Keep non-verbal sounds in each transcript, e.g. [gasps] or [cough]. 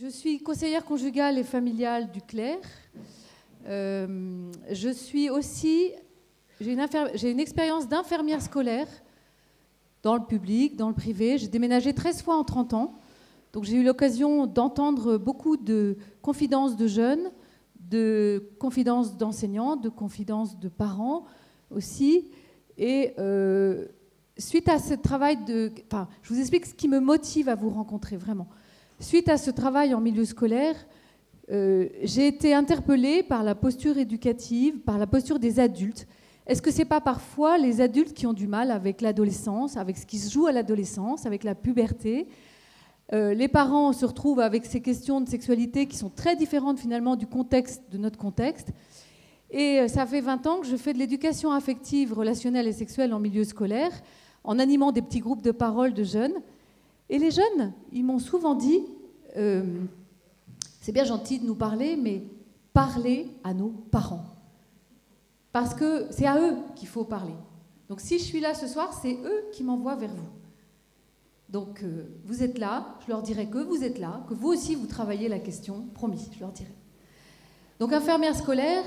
Je suis conseillère conjugale et familiale du clerc. Euh, je suis aussi, j'ai une, expérience d'infirmière scolaire dans le public, dans le privé. J'ai déménagé 13 fois en 30 ans. Donc j'ai eu l'occasion d'entendre beaucoup de confidences de jeunes, de confidences d'enseignants, de confidences de parents aussi. Et euh, suite à ce travail de... Enfin, je vous explique ce qui me motive à vous rencontrer vraiment. Suite à ce travail en milieu scolaire, euh, j'ai été interpellée par la posture éducative, par la posture des adultes. Est-ce que ce n'est pas parfois les adultes qui ont du mal avec l'adolescence, avec ce qui se joue à l'adolescence, avec la puberté? Euh, Les parents se retrouvent avec ces questions de sexualité qui sont très différentes finalement du contexte, de notre contexte. Et euh, ça fait 20 ans que je fais de l'éducation affective, relationnelle et sexuelle en milieu scolaire, en animant des petits groupes de parole de jeunes. Et les jeunes, ils m'ont souvent dit, euh, c'est bien gentil de nous parler, mais parlez à nos parents. Parce que c'est à eux qu'il faut parler. Donc si je suis là ce soir, c'est eux qui m'envoient vers vous. Donc euh, vous êtes là, je leur dirai que vous êtes là, que vous aussi vous travaillez la question, promis, je leur dirai. Donc infirmière scolaire,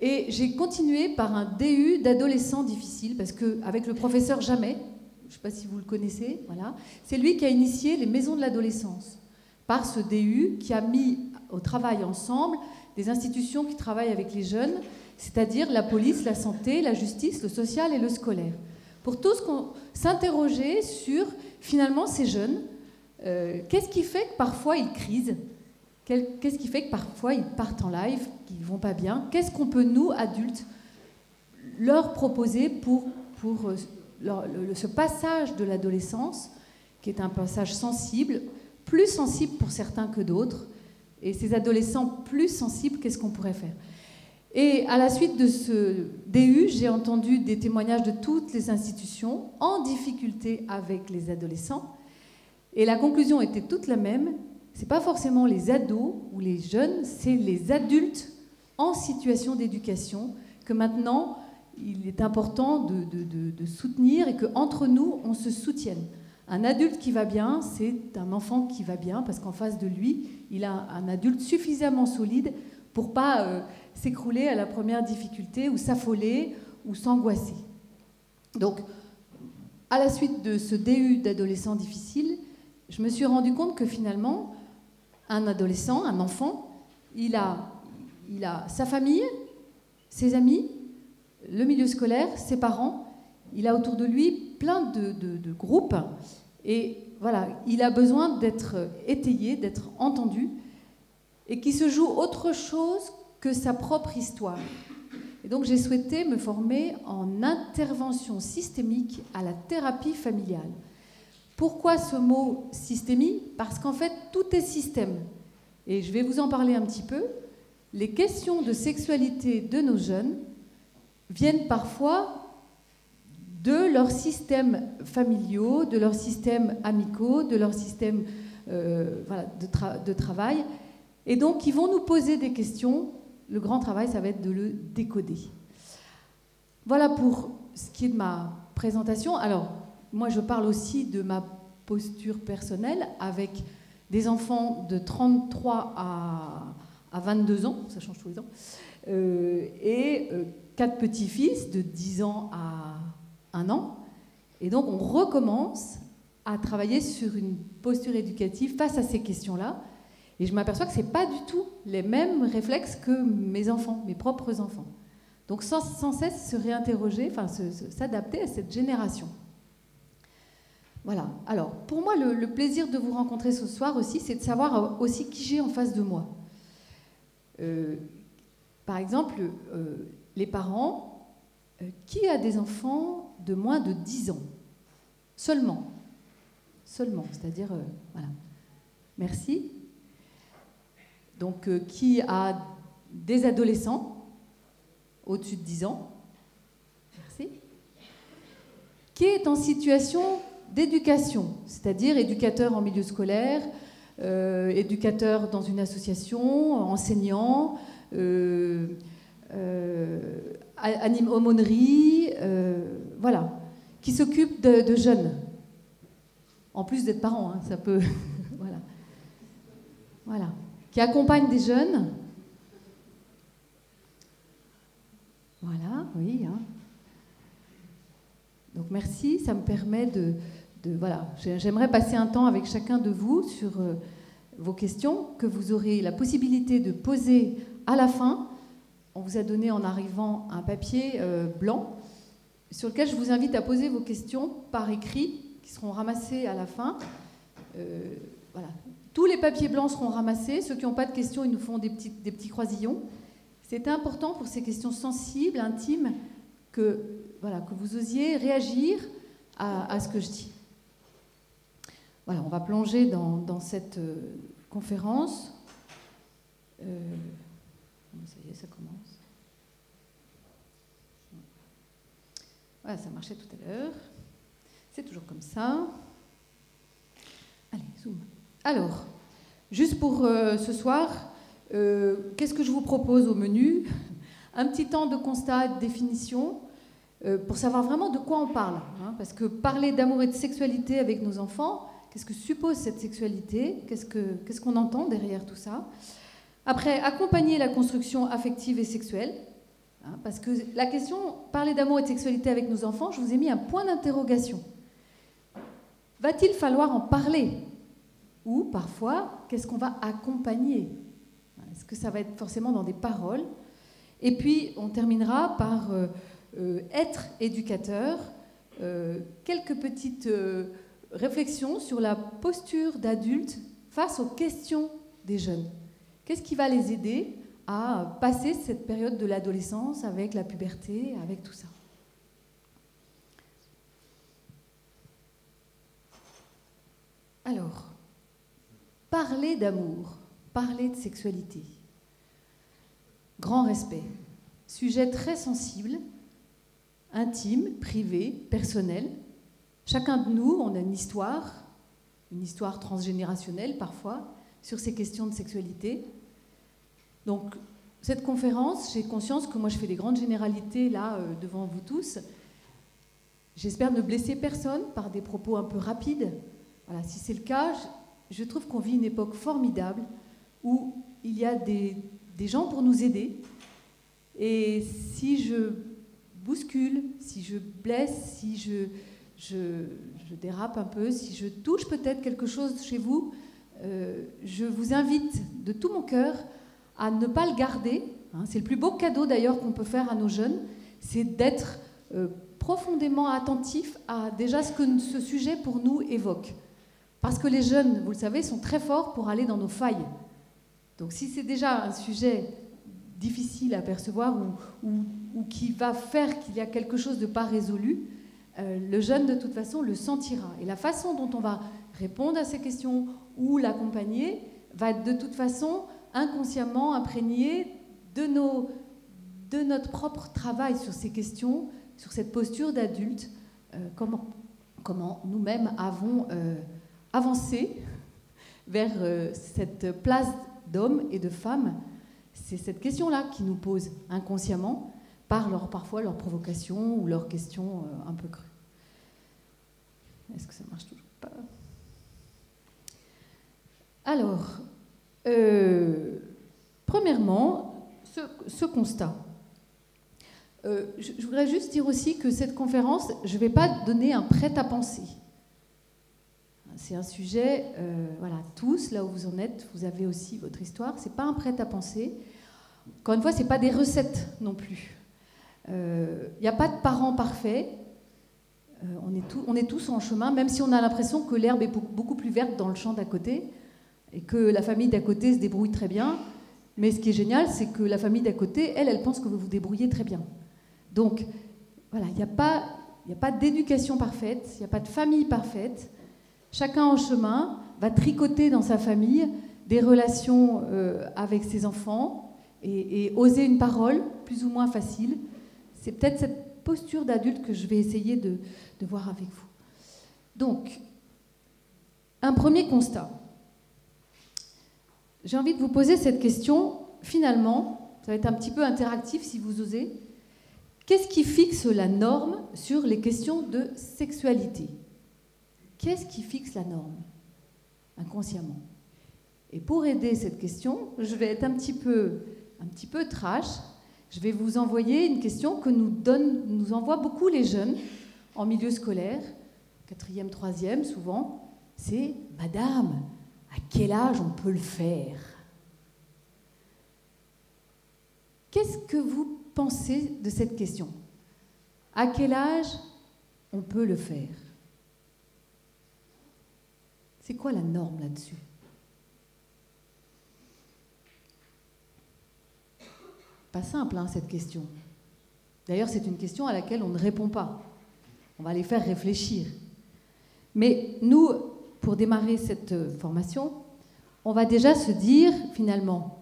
et j'ai continué par un DU d'adolescent difficile, parce qu'avec le professeur Jamais, je ne sais pas si vous le connaissez, voilà, c'est lui qui a initié les maisons de l'adolescence, par ce DU qui a mis au travail ensemble des institutions qui travaillent avec les jeunes, c'est-à-dire la police, la santé, la justice, le social et le scolaire. Pour tous s'interroger sur, finalement, ces jeunes, euh, qu'est-ce qui fait que parfois ils crisent? Qu'est-ce qui fait que parfois ils partent en live, qu'ils vont pas bien? Qu'est-ce qu'on peut, nous, adultes, leur proposer pour, pour ce passage de l'adolescence, qui est un passage sensible, plus sensible pour certains que d'autres, et ces adolescents plus sensibles, qu'est-ce qu'on pourrait faire? Et à la suite de ce DU, j'ai entendu des témoignages de toutes les institutions en difficulté avec les adolescents, et la conclusion était toute la même, c'est pas forcément les ados ou les jeunes, c'est les adultes en situation d'éducation que maintenant il est important de, soutenir et qu'entre nous on se soutienne. Un adulte qui va bien, c'est un enfant qui va bien parce qu'en face de lui, il a un adulte suffisamment solide pour pas euh, s'écrouler à la première difficulté ou s'affoler ou s'angoisser. Donc, à la suite de ce DU d'adolescent difficile, je me suis rendu compte que finalement, un adolescent, un enfant, il a, il a sa famille, ses amis, le milieu scolaire, ses parents, il a autour de lui plein de, groupes et voilà, il a besoin d'être étayé, d'être entendu et qui se joue autre chose que sa propre histoire. Et donc j'ai souhaité me former en intervention systémique à la thérapie familiale. Pourquoi ce mot systémie? Parce qu'en fait, tout est système. Et je vais vous en parler un petit peu. Les questions de sexualité de nos jeunes viennent parfois de leurs systèmes familiaux, de leurs systèmes amicaux, de leurs systèmes euh, de, travail. Et donc, ils vont nous poser des questions. Le grand travail, ça va être de le décoder. Voilà pour ce qui est de ma présentation. Alors, moi, je parle aussi de ma posture personnelle avec des enfants de 33 à, 22 ans, ça change tous les ans, euh, et euh, quatre petits-fils de 10 ans à 1 an. Et donc, on recommence à travailler sur une posture éducative face à ces questions-là. Et je m'aperçois que ce n'est pas du tout les mêmes réflexes que mes enfants, mes propres enfants. Donc sans, cesse se réinterroger, enfin s'adapter à cette génération. Voilà. Alors, pour moi, le, plaisir de vous rencontrer ce soir aussi, c'est de savoir euh, aussi qui j'ai en face de moi. Euh, par exemple, euh, les parents, qui a des enfants de moins de 10 ans? Seulement. Seulement, c'est-à-dire, voilà. Merci. Donc, qui a des adolescents au-dessus de 10 ans? Merci. Qui est en situation d'éducation, c'est-à-dire éducateur en milieu scolaire, euh, éducateur dans une association, enseignant, euh, euh, aumônerie, euh, voilà, qui s'occupe de, jeunes. En plus d'être parent, hein, ça peut. [laughs] voilà. voilà, qui accompagne des jeunes. Voilà, oui. Hein. Donc merci, ça me permet de, voilà, j'aimerais passer un temps avec chacun de vous sur euh, vos questions que vous aurez la possibilité de poser à la fin. On vous a donné en arrivant un papier euh, blanc sur lequel je vous invite à poser vos questions par écrit qui seront ramassés à la fin. Euh. Tous les papiers blancs seront ramassés. Ceux qui n'ont pas de questions, ils nous font des petits, croisillons. C'est important pour ces questions sensibles, intimes, que, voilà, que vous osiez réagir à ce que je dis. Voilà, on va plonger dans, cette euh, conférence. Ça y est, ça commence. Voilà, ça marchait tout à l'heure. C'est toujours comme ça. Allez, zoom. Alors, juste pour euh, ce soir, qu'est-ce que je vous propose au menu? Un petit temps de constat, de définition, pour savoir vraiment de quoi on parle. Hein, parce que parler d'amour et de sexualité avec nos enfants, Qu'est-ce que suppose cette sexualité? Qu'est-ce qu'on entend derrière tout ça? Après, accompagner la construction affective et sexuelle. Hein, parce que la question, parler d'amour et de sexualité avec nos enfants, je vous ai mis un point d'interrogation. Va-t-il falloir en parler Ou parfois, qu'est-ce qu'on va accompagner? Est-ce que ça va être forcément dans des paroles? Et puis, on terminera par euh, euh, être éducateur. Euh, quelques petites réflexion sur la posture d'adulte face aux questions des jeunes. Qu'est-ce qui va les aider? À passer cette période de l'adolescence avec la puberté, avec tout ça. Alors, parler d'amour, parler de sexualité, grand respect, sujet très sensible, intime, privé, personnel, Chacun de nous, on a une histoire, une histoire transgénérationnelle parfois, sur ces questions de sexualité. Donc, cette conférence, j'ai conscience que moi je fais des grandes généralités là euh, devant vous tous. J'espère ne blesser personne par des propos un peu rapides. Voilà, si c'est le cas, je, trouve qu'on vit une époque formidable où il y a des, gens pour nous aider. Et si je bouscule, si je blesse, si je, je, dérape un peu, si je touche peut-être quelque chose chez vous, euh, je vous invite de tout mon cœur à ne pas le garder. Hein. c'est le plus beau cadeau d'ailleurs qu'on peut faire à nos jeunes, c'est d'être euh, profondément attentif à déjà ce que ce sujet pour nous évoque. Parce que les jeunes, vous le savez, sont très forts pour aller dans nos failles. Donc si c'est déjà un sujet difficile à percevoir ou, qui va faire qu'il y a quelque chose de pas résolu, euh, le jeune, de toute façon, le sentira. Et la façon dont on va répondre à ces questions ou l'accompagner va de toute façon inconsciemment imprégné de, nos, de notre propre travail sur ces questions, sur cette posture d'adulte, euh, comment, comment nous-mêmes avons euh, avancé vers cette place d'hommes et de femmes. C'est cette question-là qui nous pose inconsciemment par leur, parfois leurs provocations ou leurs questions euh, un peu crues. Est-ce que ça marche toujours pas? Alors, euh, premièrement, ce, constat. Euh, je, voudrais juste dire aussi que cette conférence, je ne vais pas donner un prêt-à-penser. C'est un sujet, voilà, tous, là où vous en êtes, vous avez aussi votre histoire. C'est pas un prêt-à-penser. Encore une fois, c'est pas des recettes non plus. Il euh, n'y a pas de parents parfaits. Euh, on, est tous en chemin, même si on a l'impression que l'herbe est beaucoup plus verte dans le champ d'à côté et que la famille d'à côté se débrouille très bien. Mais ce qui est génial, c'est que la famille d'à côté, elle, elle pense que vous vous débrouillez très bien. Donc, voilà, il n'y a pas, pas d'éducation parfaite, il n'y a pas de famille parfaite. Chacun en chemin va tricoter dans sa famille des relations euh, avec ses enfants et, oser une parole plus ou moins facile c'est peut-être cette posture d'adulte que je vais essayer de, voir avec vous. Donc, un premier constat. J'ai envie de vous poser cette question, finalement, ça va être un petit peu interactif si vous osez. Qu'est-ce qui fixe la norme sur les questions de sexualité? Qu'est-ce qui fixe la norme? Inconsciemment Et pour aider cette question, je vais être un petit peu, un petit peu trash. Je vais vous envoyer une question que nous, donne, nous envoient beaucoup les jeunes en milieu scolaire, quatrième, troisième souvent. C'est Madame, à quel âge on peut le faire Qu'est-ce que vous pensez de cette question À quel âge on peut le faire C'est quoi la norme là-dessus Pas simple, hein, cette question. D'ailleurs, c'est une question à laquelle on ne répond pas. On va les faire réfléchir. Mais nous, pour démarrer cette formation, on va déjà se dire, finalement,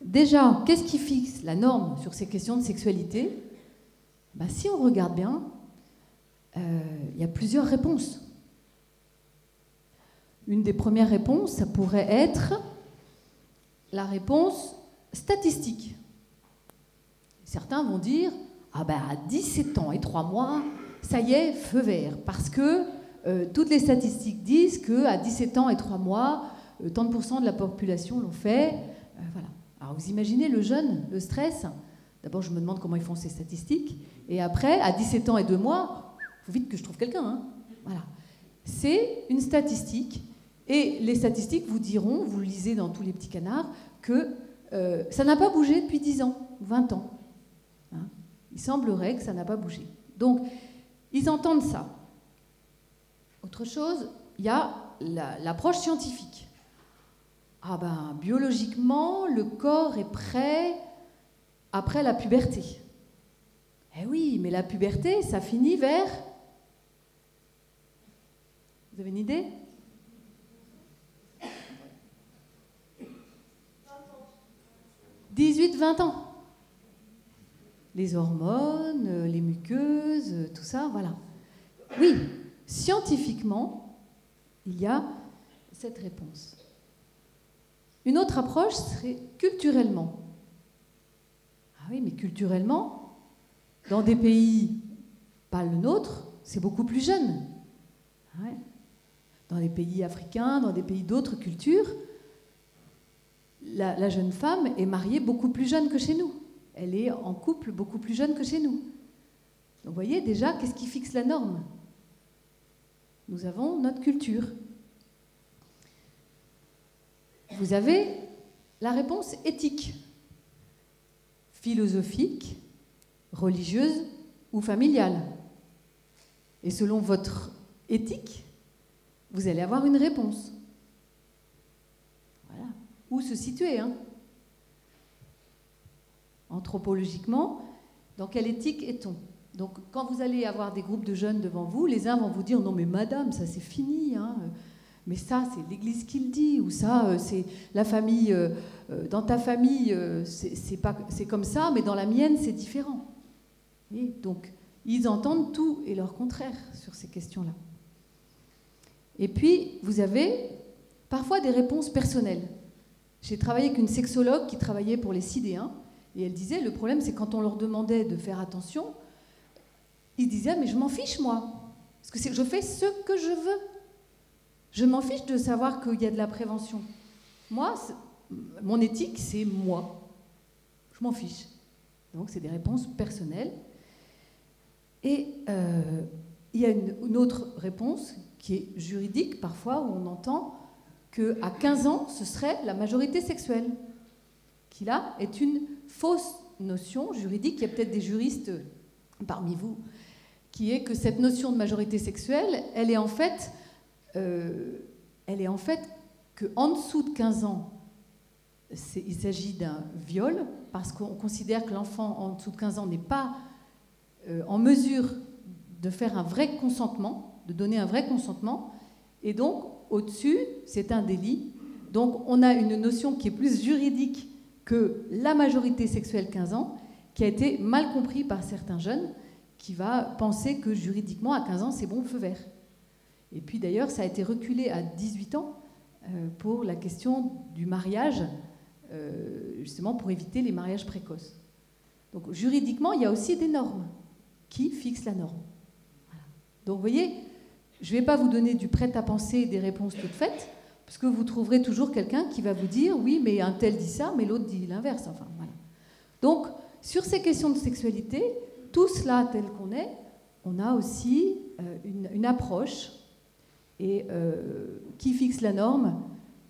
déjà, qu'est-ce qui fixe la norme sur ces questions de sexualité? Ben, Si on regarde bien, euh, il y a plusieurs réponses. Une des premières réponses, ça pourrait être la réponse statistique. Certains vont dire Ah ben à 17 ans et 3 mois, ça y est, feu vert. Parce que euh, toutes les statistiques disent qu'à 17 ans et 3 mois, euh, tant de pourcents de la population l'ont fait. Euh, voilà. Alors vous imaginez le jeune, le stress. D'abord, je me demande comment ils font ces statistiques. Et après, à 17 ans et 2 mois, il faut vite que je trouve quelqu'un. Hein. voilà. C'est une statistique. Et les statistiques vous diront, vous le lisez dans tous les petits canards, que ça n'a pas bougé depuis 10 ans, 20 ans. Il semblerait que ça n'a pas bougé. Donc, ils entendent ça. Autre chose, il y a l'approche scientifique. Ah ben, biologiquement, le corps est prêt après la puberté. Eh oui, mais la puberté, ça finit vers... Vous avez une idée? 18-20 ans les hormones, les muqueuses, tout ça, voilà. Oui, scientifiquement, il y a cette réponse. Une autre approche serait culturellement. Ah oui, mais culturellement, dans des pays, pas le nôtre, c'est beaucoup plus jeune. Ah dans les pays africains, dans des pays d'autres cultures, la jeune femme est mariée beaucoup plus jeune que chez nous elle est en couple beaucoup plus jeune que chez nous. Donc vous voyez déjà, qu'est-ce qui fixe la norme? Nous avons notre culture. Vous avez la réponse éthique, philosophique, religieuse ou familiale. Et selon votre éthique, vous allez avoir une réponse. Voilà. Où se situer, hein? Anthropologiquement, dans quelle éthique est-on? Donc quand vous allez avoir des groupes de jeunes devant vous, les uns vont vous dire non mais madame, ça c'est fini, hein. mais ça c'est l'Église qui le dit, ou ça euh, c'est la famille, euh, euh, dans ta famille c'est comme ça, mais dans la mienne c'est différent. Et donc ils entendent tout et leur contraire sur ces questions-là. Et puis vous avez parfois des réponses personnelles. J'ai travaillé avec une sexologue qui travaillait pour les sidéens et elle disait, le problème, c'est quand on leur demandait de faire attention, ils disaient, mais je m'en fiche, moi. Parce que je fais ce que je veux. Je m'en fiche de savoir qu'il y a de la prévention. Moi, mon éthique, c'est moi. Je m'en fiche. Donc, c'est des réponses personnelles. Et euh, il y a une, une, autre réponse qui est juridique, parfois, où on entend qu'à 15 ans, ce serait la majorité sexuelle, qui là est une fausse notion juridique, il y a peut-être des juristes parmi vous, qui est que cette notion de majorité sexuelle, elle est en fait, euh, elle est en fait qu'en dessous de 15 ans, il s'agit d'un viol, parce qu'on considère que l'enfant en dessous de 15 ans n'est pas euh, en mesure de faire un vrai consentement, de donner un vrai consentement, et donc au-dessus, c'est un délit. Donc on a une notion qui est plus juridique que la majorité sexuelle 15 ans, qui a été mal compris par certains jeunes, qui va penser que juridiquement, à 15 ans, c'est bon, feu vert. Et puis d'ailleurs, ça a été reculé à 18 ans euh, pour la question du mariage, euh, justement pour éviter les mariages précoces. Donc juridiquement, il y a aussi des normes qui fixent la norme. Donc vous voyez, je ne vais pas vous donner du prêt-à-penser des réponses toutes faites. parce que vous trouverez toujours quelqu'un qui va vous dire oui, mais un tel dit ça, mais l'autre dit l'inverse. Enfin, voilà. Donc, sur ces questions de sexualité, tout cela tel qu'on est, on a aussi euh, une, approche et euh, qui fixe la norme,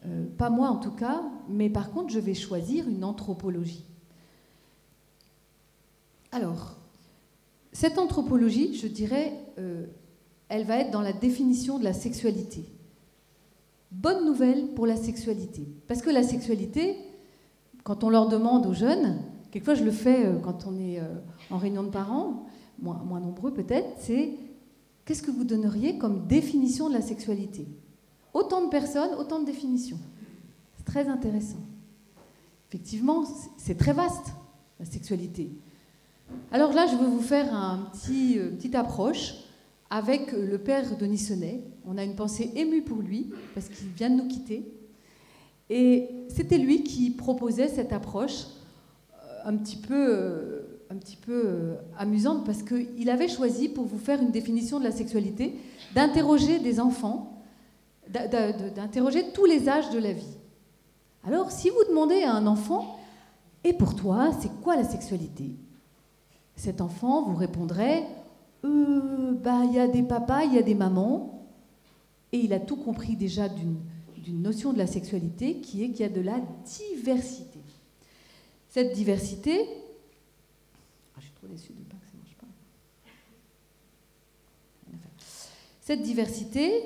euh, pas moi en tout cas, mais par contre je vais choisir une anthropologie. Alors, cette anthropologie, je dirais, elle va être dans la définition de la sexualité. Bonne nouvelle pour la sexualité, parce que la sexualité, quand on leur demande aux jeunes, quelquefois je le fais quand on est en réunion de parents, moins, nombreux peut-être, c'est qu'est-ce que vous donneriez comme définition de la sexualité? Autant de personnes, autant de définitions. C'est très intéressant. Effectivement, c'est très vaste, la sexualité. Alors là, je veux vous faire un petit, une petite approche avec le père Denis Sonnet. On a une pensée émue pour lui, parce qu'il vient de nous quitter. Et c'était lui qui proposait cette approche euh, un petit peu euh, euh, amusante parce qu'il avait choisi, pour vous faire une définition de la sexualité, d'interroger des enfants, d'interroger tous les âges de la vie. Alors, si vous demandez à un enfant, et pour toi, c'est quoi la sexualité? Cet enfant vous répondrait, euh, bah, il y a des papas, il y a des mamans, et il a tout compris déjà d'une notion de la sexualité qui est qu'il y a de la diversité. Cette diversité, cette diversité,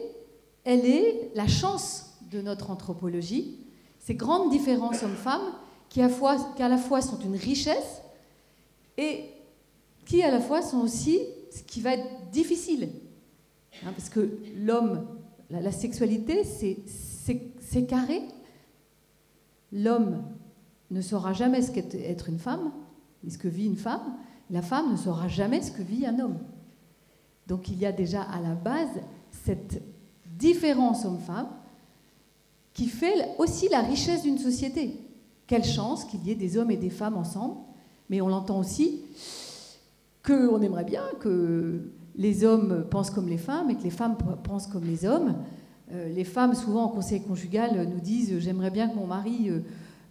elle est la chance de notre anthropologie. Ces grandes différences hommes-femmes qui, à la fois sont une richesse et qui à la fois sont aussi ce qui va être difficile. Hein, parce que l'homme, la, sexualité, c'est carré. L'homme ne saura jamais ce qu'est être une femme, et ce que vit une femme la femme ne saura jamais ce que vit un homme. Donc il y a déjà à la base cette différence homme-femme qui fait aussi la richesse d'une société. Quelle chance qu'il y ait des hommes et des femmes ensemble, mais on l'entend aussi qu'on aimerait bien que les hommes pensent comme les femmes et que les femmes pensent comme les hommes. Euh, les femmes, souvent en conseil conjugal, nous disent J'aimerais bien que mon mari euh,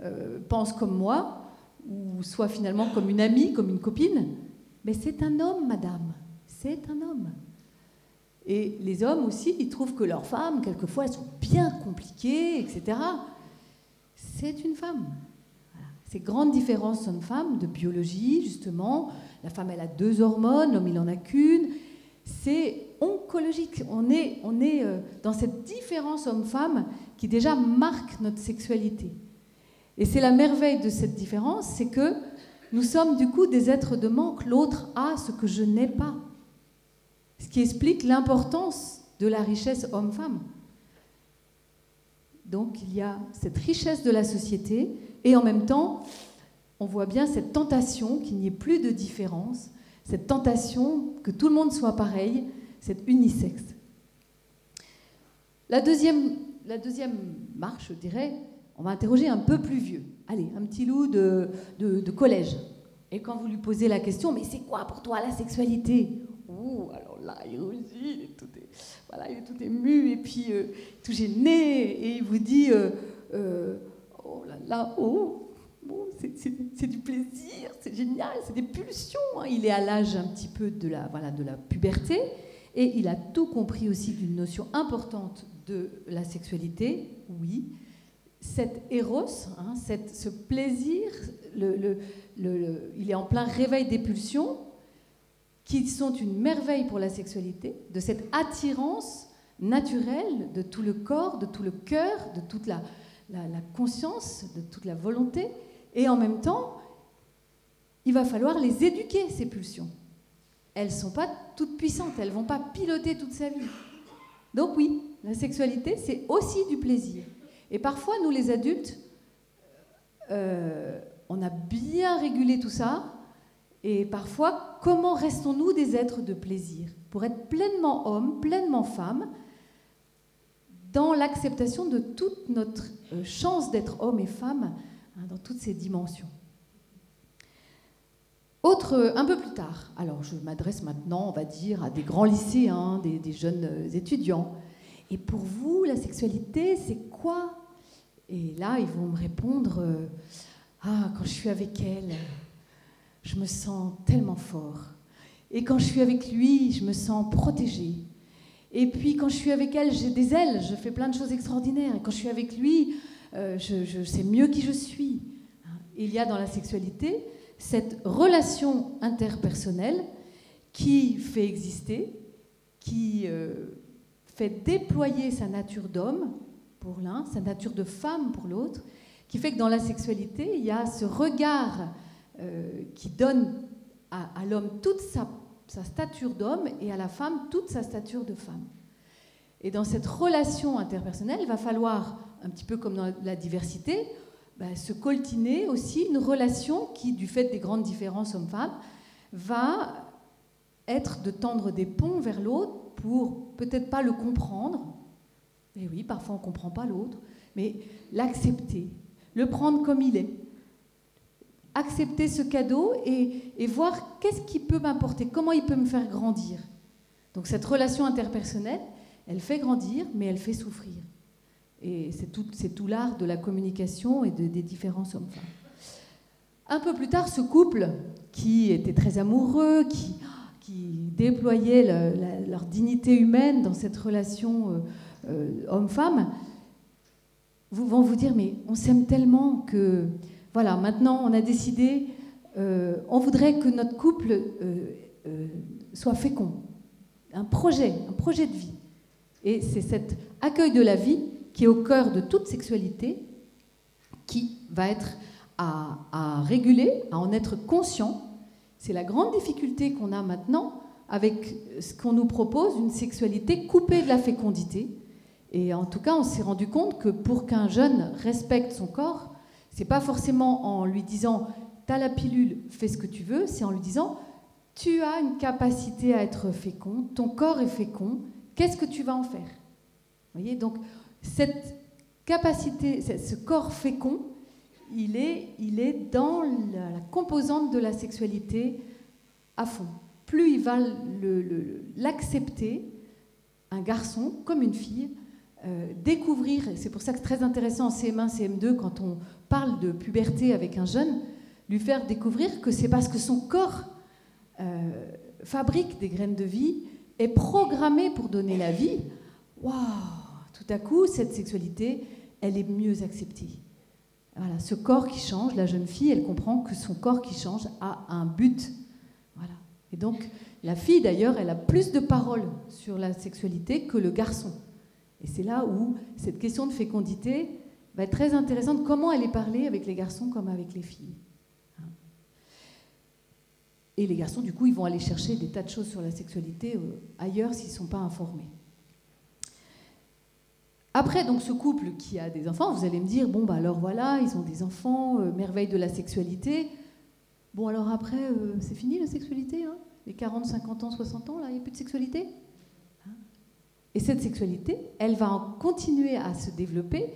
euh, pense comme moi ou soit finalement comme une amie, comme une copine, mais c'est un homme, madame, c'est un homme. Et les hommes aussi, ils trouvent que leurs femmes, quelquefois, elles sont bien compliquées, etc. C'est une femme. Ces grandes différences hommes-femmes de biologie, justement, la femme, elle a deux hormones, l'homme, il en a qu'une. C'est oncologique. On est, on est euh, dans cette différence homme-femme qui déjà marque notre sexualité. Et c'est la merveille de cette différence, c'est que nous sommes du coup des êtres de manque. L'autre a ce que je n'ai pas. Ce qui explique l'importance de la richesse homme-femme. Donc il y a cette richesse de la société et en même temps, on voit bien cette tentation qu'il n'y ait plus de différence, cette tentation que tout le monde soit pareil, cette unisexe. La deuxième, la deuxième marche, je dirais, on va interroger un peu plus vieux. Allez, un petit loup de, de, collège. Et quand vous lui posez la question, mais c'est quoi pour toi la sexualité? Ouh, alors là, il rougit, il est tout, ému, et puis euh, tout gêné, et il vous dit euh, euh, Oh là là, oh, c'est du plaisir, c'est génial, c'est des pulsions. Hein. Il est à l'âge un petit peu de la, voilà, de la puberté, et il a tout compris aussi d'une notion importante de la sexualité, oui, cet éros, hein, ce plaisir, il est en plein réveil des pulsions, qui sont une merveille pour la sexualité, de cette attirance naturelle de tout le corps, de tout le cœur, de toute la, conscience, de toute la volonté, et en même temps, il va falloir les éduquer, ces pulsions. Elles ne sont pas toutes puissantes, elles ne vont pas piloter toute sa vie. Donc oui, la sexualité, c'est aussi du plaisir. Et parfois, nous les adultes, euh, on a bien régulé tout ça. Et parfois, comment restons-nous des êtres de plaisir Pour être pleinement homme, pleinement femme, dans l'acceptation de toute notre euh, chance d'être homme et femme, hein, dans toutes ces dimensions. Autre, un peu plus tard, alors je m'adresse maintenant, on va dire, à des grands lycéens, des jeunes étudiants. Et pour vous, la sexualité, c'est quoi Et là, ils vont me répondre euh, Ah, quand je suis avec elle, je me sens tellement fort. Et quand je suis avec lui, je me sens protégée. Et puis quand je suis avec elle, j'ai des ailes, je fais plein de choses extraordinaires. Et quand je suis avec lui, euh, je, sais mieux qui je suis. Il y a dans la sexualité cette relation interpersonnelle qui fait exister, qui euh, fait déployer sa nature d'homme pour l'un, sa nature de femme pour l'autre, qui fait que dans la sexualité, il y a ce regard euh, qui donne à, l'homme toute sa sa stature d'homme et à la femme toute sa stature de femme. Et dans cette relation interpersonnelle, il va falloir, un petit peu comme dans la diversité, bah, se coltiner aussi une relation qui, du fait des grandes différences hommes-femmes, va être de tendre des ponts vers l'autre pour peut-être pas le comprendre, mais oui, parfois on ne comprend pas l'autre, mais l'accepter, le prendre comme il est, accepter ce cadeau et, voir qu'est-ce qui peut m'apporter, comment il peut me faire grandir. Donc cette relation interpersonnelle, elle fait grandir, mais elle fait souffrir. Et c'est tout, l'art de la communication et des différences hommes-femmes. Un peu plus tard, ce couple, qui était très amoureux, qui, qui déployait leur dignité humaine dans cette relation euh, euh, homme-femme, vont vous dire, mais on s'aime tellement que voilà, maintenant on a décidé, euh, on voudrait que notre couple euh, soit fécond, un projet, un projet de vie. Et c'est cet accueil de la vie qui est au cœur de toute sexualité, qui va être à réguler, à en être conscient. C'est la grande difficulté qu'on a maintenant avec ce qu'on nous propose, une sexualité coupée de la fécondité. Et en tout cas, on s'est rendu compte que pour qu'un jeune respecte son corps, c'est pas forcément en lui disant T'as la pilule, fais ce que tu veux, c'est en lui disant Tu as une capacité à être fécond, ton corps est fécond, qu'est-ce que tu vas en faire? Vous voyez, donc cette capacité, ce corps fécond, il est, il est dans la, composante de la sexualité à fond. Plus il va l'accepter, un garçon comme une fille, euh, découvrir, c'est pour ça que c'est très intéressant en CM1, CM2, quand on parle de puberté avec un jeune, lui faire découvrir que c'est parce que son corps euh, fabrique des graines de vie, est programmé pour donner la vie. Waouh Tout à coup, cette sexualité, elle est mieux acceptée. Voilà, ce corps qui change, la jeune fille, elle comprend que son corps qui change a un but. Voilà. Et donc, la fille, d'ailleurs, elle a plus de paroles sur la sexualité que le garçon. Et c'est là où cette question de fécondité va être très intéressante. Comment elle est parlée avec les garçons comme avec les filles Et les garçons, du coup, ils vont aller chercher des tas de choses sur la sexualité euh, ailleurs s'ils ne sont pas informés. Après, donc, ce couple qui a des enfants, vous allez me dire, bon, bah alors voilà, ils ont des enfants, euh, merveille de la sexualité. Bon, alors après, euh, c'est fini la sexualité hein? Les 40, 50 ans, 60 ans, là, il n'y a plus de sexualité? Et cette sexualité, elle va continuer à se développer.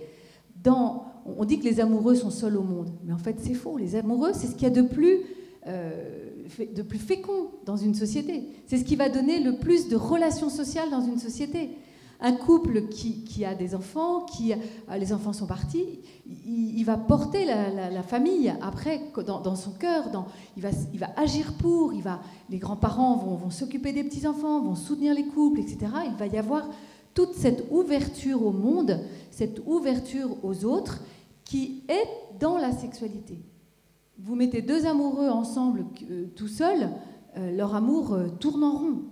On dit que les amoureux sont seuls au monde, mais en fait c'est faux. Les amoureux, c'est ce qu'il y a de plus, euh, de plus fécond dans une société. C'est ce qui va donner le plus de relations sociales dans une société un couple qui, a des enfants, qui euh, les enfants sont partis, il, va porter la, famille après dans, son cœur, il, va, agir pour, les grands-parents vont, s'occuper des petits-enfants, vont soutenir les couples, etc. Il va y avoir toute cette ouverture au monde, cette ouverture aux autres qui est dans la sexualité. Vous mettez deux amoureux ensemble euh, tout seuls, euh, leur amour tourne en rond.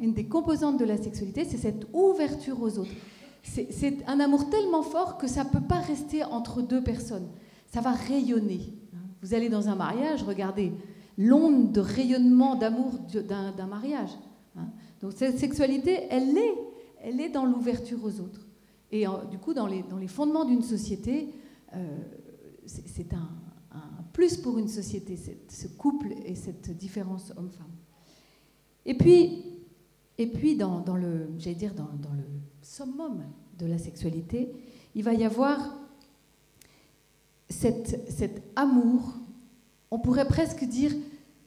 Une des composantes de la sexualité, c'est cette ouverture aux autres. C'est un amour tellement fort que ça ne peut pas rester entre deux personnes. Ça va rayonner. Vous allez dans un mariage, regardez l'onde de rayonnement d'amour d'un mariage. Hein. Donc cette sexualité, elle est, elle est dans l'ouverture aux autres. Et du coup, dans les, fondements d'une société, euh, c'est un, plus pour une société, ce couple et cette différence homme-femme. Et puis, et puis dans, le, dire, dans, le summum de la sexualité, il va y avoir cet amour, on pourrait presque dire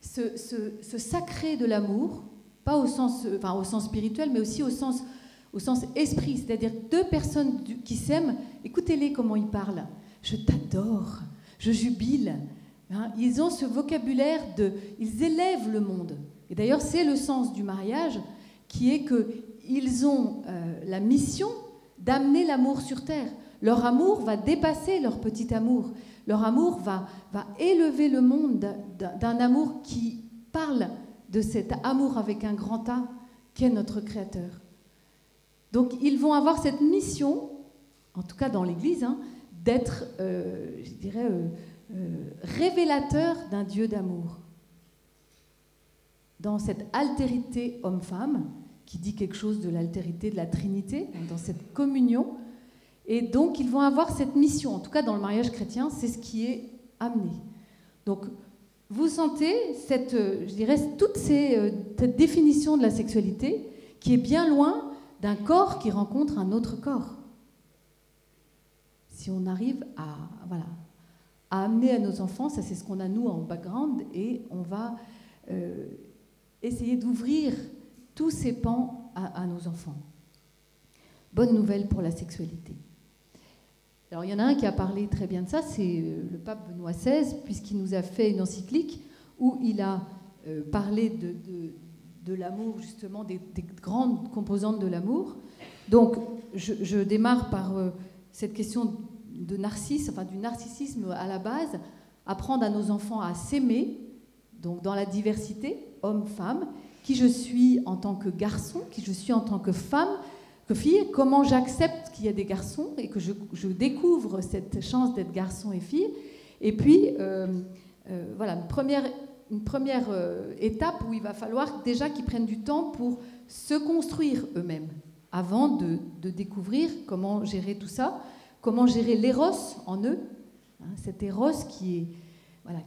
ce, sacré de l'amour, pas au sens, enfin, au sens spirituel, mais aussi au sens, au sens esprit, c'est-à-dire deux personnes qui s'aiment, écoutez-les comment ils parlent. Je t'adore, je jubile. Hein. ils ont ce vocabulaire de, ils élèvent le monde. Et d'ailleurs, c'est le sens du mariage, qui est qu'ils ont euh, la mission d'amener l'amour sur terre. Leur amour va dépasser leur petit amour. Leur amour va, va élever le monde d'un amour qui parle de cet amour avec un grand A qu'est notre Créateur. Donc ils vont avoir cette mission, en tout cas dans l'Église, hein, d'être, euh, je dirais, euh, euh, révélateur d'un Dieu d'amour. Dans cette altérité homme-femme, qui dit quelque chose de l'altérité de la Trinité, dans cette communion. Et donc, ils vont avoir cette mission, en tout cas dans le mariage chrétien, c'est ce qui est amené. Donc, vous sentez cette, euh, je dirais, toute ces, euh, cette définition de la sexualité qui est bien loin d'un corps qui rencontre un autre corps. Si on arrive à, voilà, à amener à nos enfants, ça c'est ce qu'on a nous en background, et on va euh, essayer d'ouvrir tous ces pans à, nos enfants. Bonne nouvelle pour la sexualité. Alors il y en a un qui a parlé très bien de ça, c'est euh, le pape Benoît XVI, puisqu'il nous a fait une encyclique où il a euh, parlé de, l'amour, justement, des, grandes composantes de l'amour. Donc je, démarre par euh, cette question de narcisse, enfin du narcissisme à la base, apprendre à nos enfants à s'aimer, donc dans la diversité, homme-femme, qui je suis en tant que garçon, qui je suis en tant que femme, que fille, comment j'accepte qu'il y a des garçons et que je, découvre cette chance d'être garçon et fille. Et puis, euh, euh, voilà, une première, euh, étape où il va falloir déjà qu'ils prennent du temps pour se construire eux-mêmes, avant de, de, découvrir comment gérer tout ça, comment gérer l'éros en eux, hein, cet éros qui est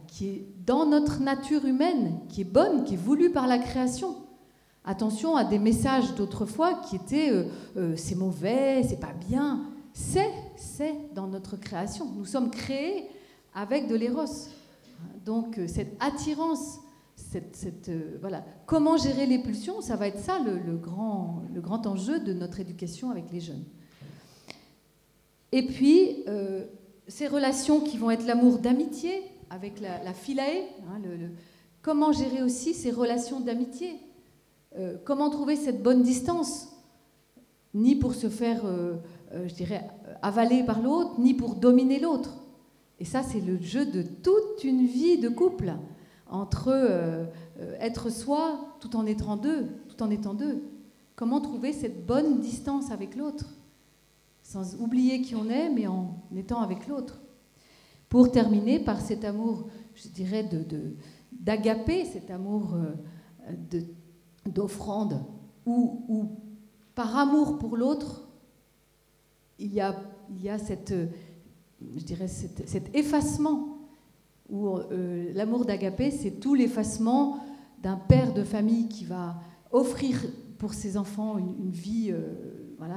qui est dans notre nature humaine, qui est bonne, qui est voulue par la création. Attention à des messages d'autrefois qui étaient euh, euh, c'est mauvais, c'est pas bien. C'est, c'est dans notre création. Nous sommes créés avec de l'éros. Donc euh, cette attirance, cette, voilà, comment gérer les pulsions, ça va être ça le, grand, le grand enjeu de notre éducation avec les jeunes. Et puis ces relations qui vont être l'amour d'amitié, avec la, philae, hein, comment gérer aussi ces relations d'amitié, euh, comment trouver cette bonne distance, ni pour se faire, euh, euh, je dirais, avaler par l'autre, ni pour dominer l'autre. Et ça, c'est le jeu de toute une vie de couple, entre être soi tout en étant deux, tout en étant deux. Comment trouver cette bonne distance avec l'autre, sans oublier qui on est, mais en étant avec l'autre pour terminer par cet amour, je dirais, d'agapé, cet amour euh, d'offrande, où, par amour pour l'autre, il y a, cette, je dirais, cet, effacement, euh, l'amour d'agapé, c'est tout l'effacement d'un père de famille qui va offrir pour ses enfants une, vie euh,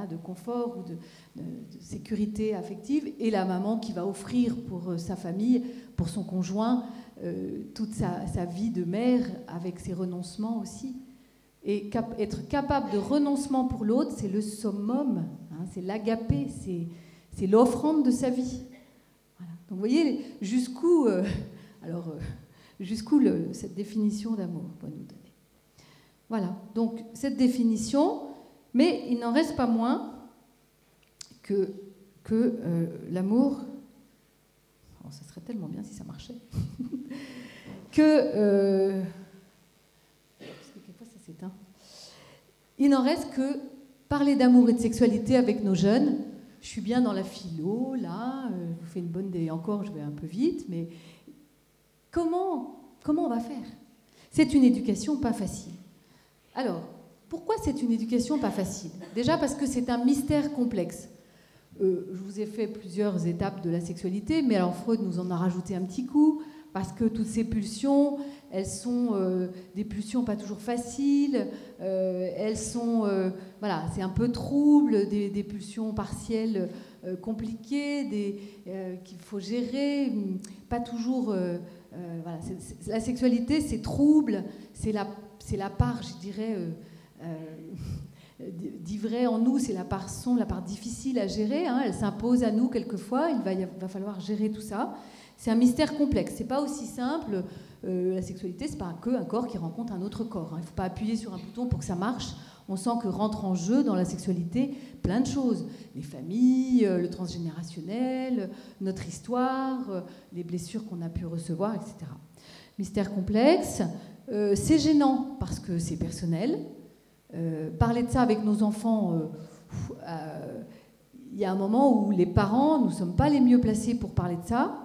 de confort ou de, sécurité affective, et la maman qui va offrir pour euh, sa famille, pour son conjoint, euh, toute sa, vie de mère avec ses renoncements aussi. Et être capable de renoncement pour l'autre, c'est le summum, hein, c'est l'agapé, c'est l'offrande de sa vie. Donc vous voyez jusqu'où euh, [laughs] alors jusqu'où cette définition d'amour peut nous donner. Voilà, donc cette définition, mais il n'en reste pas moins que, que euh, l'amour, oh, ça serait tellement bien si ça marchait, [laughs] que, euh, que quelquefois ça s'éteint, il n'en reste que parler d'amour et de sexualité avec nos jeunes. Je suis bien dans la philo, là, euh, je vous fais une bonne idée, encore je vais un peu vite, mais comment, comment on va faire? C'est une éducation pas facile. Alors, pourquoi c'est une éducation pas facile? Déjà parce que c'est un mystère complexe. Euh, je vous ai fait plusieurs étapes de la sexualité, mais alors Freud nous en a rajouté un petit coup, parce que toutes ces pulsions, elles sont euh, des pulsions pas toujours faciles, euh, elles sont, voilà, c'est un peu trouble, des, pulsions partielles compliquées, qu'il faut gérer, pas toujours. voilà, la sexualité, c'est trouble, c'est la c'est la part, je dirais, [laughs] d'ivray en nous, c'est la part sombre, la part difficile à gérer. Hein. Elle s'impose à nous quelquefois. Il va, falloir gérer tout ça. C'est un mystère complexe. C'est pas aussi simple. Euh, la sexualité, c'est pas que un corps qui rencontre un autre corps. Hein. Il ne faut pas appuyer sur un bouton pour que ça marche. On sent que rentre en jeu dans la sexualité plein de choses. Les familles, euh, le transgénérationnel, notre histoire, euh, les blessures qu'on a pu recevoir, etc. Mystère complexe. c'est gênant parce que c'est personnel. Parler de ça avec nos enfants, il y a un moment où les parents, nous ne sommes pas les mieux placés pour parler de ça.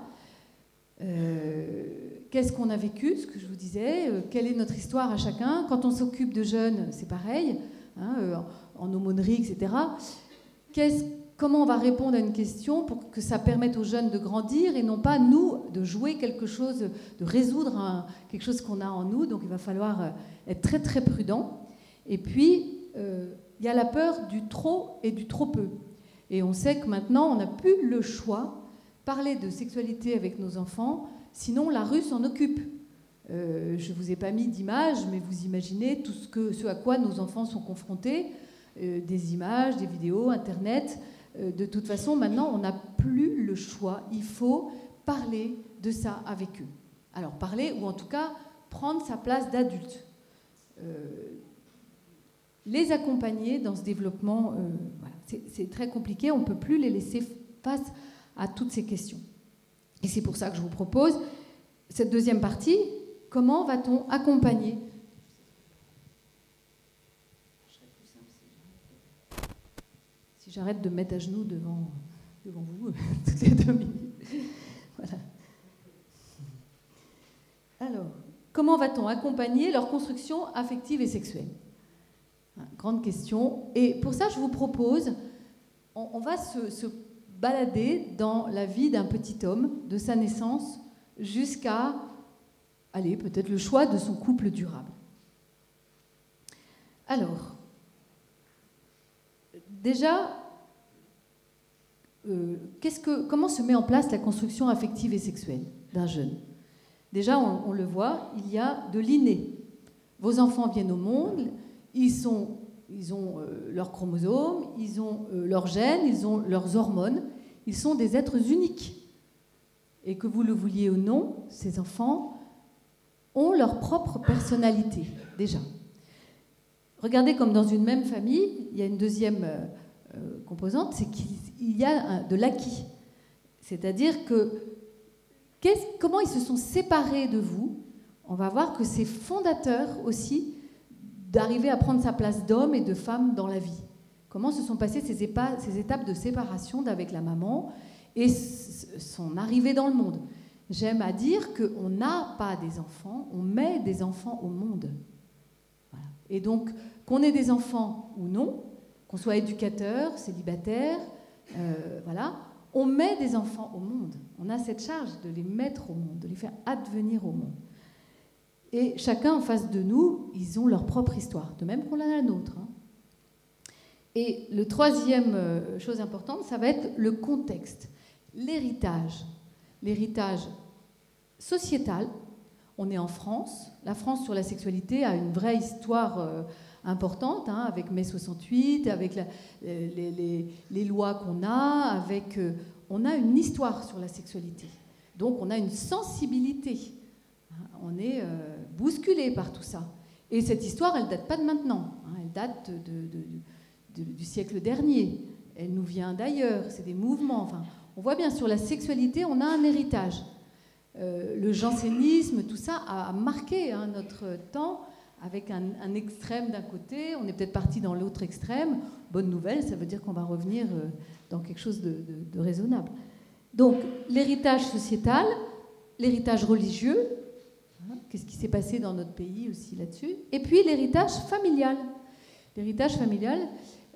Qu'est-ce qu'on a vécu, ce que je vous disais euh, Quelle est notre histoire à chacun Quand on s'occupe de jeunes, c'est pareil, hein, euh, en aumônerie, etc. comment on va répondre à une question pour que ça permette aux jeunes de grandir et non pas nous de jouer quelque chose, de résoudre quelque chose qu'on a en nous. Donc il va falloir euh, être très très prudent. Et puis, il y a la peur du trop et du trop peu. Et on sait que maintenant, on n'a plus le choix. Parler de sexualité avec nos enfants, Sinon, la rue s'en occupe. Euh, je ne vous ai pas mis d'image, mais vous imaginez tout ce, que, ce à quoi nos enfants sont confrontés, euh, des images, des vidéos, Internet. Euh, de toute façon, maintenant, on n'a plus le choix. Il faut parler de ça avec eux. Alors parler, ou en tout cas prendre sa place d'adulte. Les accompagner dans ce développement, c'est très compliqué, on ne peut plus les laisser face à toutes ces questions. Et c'est pour ça que je vous propose cette deuxième partie. Comment va-t-on accompagner? Si j'arrête de me mettre à genoux devant, devant vous [laughs] toutes les deux minutes. Voilà. Alors, comment va-t-on accompagner leur construction affective et sexuelle? Grande question. Et pour ça, je vous propose, on, va se, balader dans la vie d'un petit homme, de sa naissance jusqu'à, allez, peut-être le choix de son couple durable. Alors, déjà, euh, que, comment se met en place la construction affective et sexuelle d'un jeune? Déjà, on, le voit, il y a de l'inné. Vos enfants viennent au monde, ils sont ils ont euh, leurs chromosomes, ils ont euh, leurs gènes, ils ont leurs hormones. Ils sont des êtres uniques. Et que vous le vouliez ou non, ces enfants ont leur propre personnalité, déjà. Regardez comme dans une même famille, il y a une deuxième euh, composante, c'est qu'il y a de l'acquis. C'est-à-dire que comment ils se sont séparés de vous, on va voir que c'est fondateur aussi d'arriver à prendre sa place d'homme et de femme dans la vie. Comment se sont passées ces, étapes de séparation d'avec la maman et son arrivée dans le monde? J'aime à dire qu'on n'a pas des enfants, on met des enfants au monde. Et donc, qu'on ait des enfants ou non, qu'on soit éducateur, célibataire, euh, voilà, on met des enfants au monde. On a cette charge de les mettre au monde, de les faire advenir au monde. Et chacun en face de nous, ils ont leur propre histoire, de même qu'on a la nôtre. Hein. Et le troisième euh, chose importante, ça va être le contexte, l'héritage. L'héritage sociétal. On est en France. La France sur la sexualité a une vraie histoire euh, importante, hein, avec mai 68, avec les, lois qu'on a, avec... Euh, on a une histoire sur la sexualité. Donc on a une sensibilité. Hein. On est bousculé par tout ça. Et cette histoire, elle date pas de maintenant, hein. elle date du siècle dernier. Elle nous vient d'ailleurs, c'est des mouvements. Enfin, on voit bien sur la sexualité, on a un héritage. Euh, le jansénisme, tout ça a, marqué hein, notre temps avec un, extrême d'un côté, on est peut-être parti dans l'autre extrême. Bonne nouvelle, ça veut dire qu'on va revenir euh, dans quelque chose de raisonnable. Donc l'héritage sociétal, l'héritage religieux, Qu'est-ce qui s'est passé dans notre pays aussi là-dessus Et puis l'héritage familial. L'héritage familial,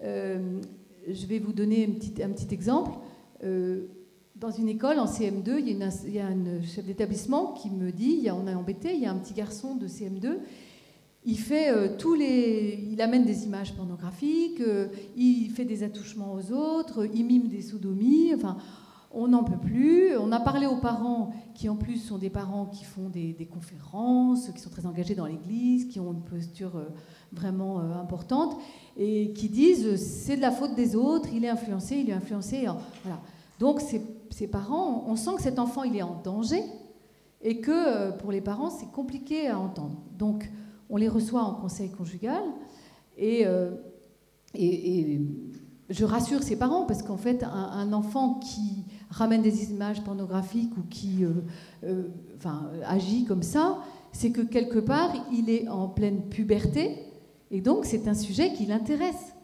euh, je vais vous donner un petit, exemple. Euh, dans une école, en CM2, il y a, a un chef d'établissement qui me dit, on a embêté, il y a un petit garçon de CM2, il fait euh, tous les, il amène des images pornographiques, il fait des attouchements aux autres, il mime des sodomies, enfin, on n'en peut plus. On a parlé aux parents qui, en plus, sont des parents qui font des, conférences, qui sont très engagés dans l'Église, qui ont une posture euh, vraiment euh, importante, et qui disent c'est de la faute des autres, il est influencé, il est influencé. Voilà. Donc, ces, parents, on sent que cet enfant, il est en danger, et que euh, pour les parents, c'est compliqué à entendre. Donc, on les reçoit en conseil conjugal, et, et, je rassure ses parents, parce qu'en fait, un enfant qui ramène des images pornographiques ou qui euh, euh, enfin, agit comme ça, c'est que quelque part, il est en pleine puberté, et donc c'est un sujet qui l'intéresse.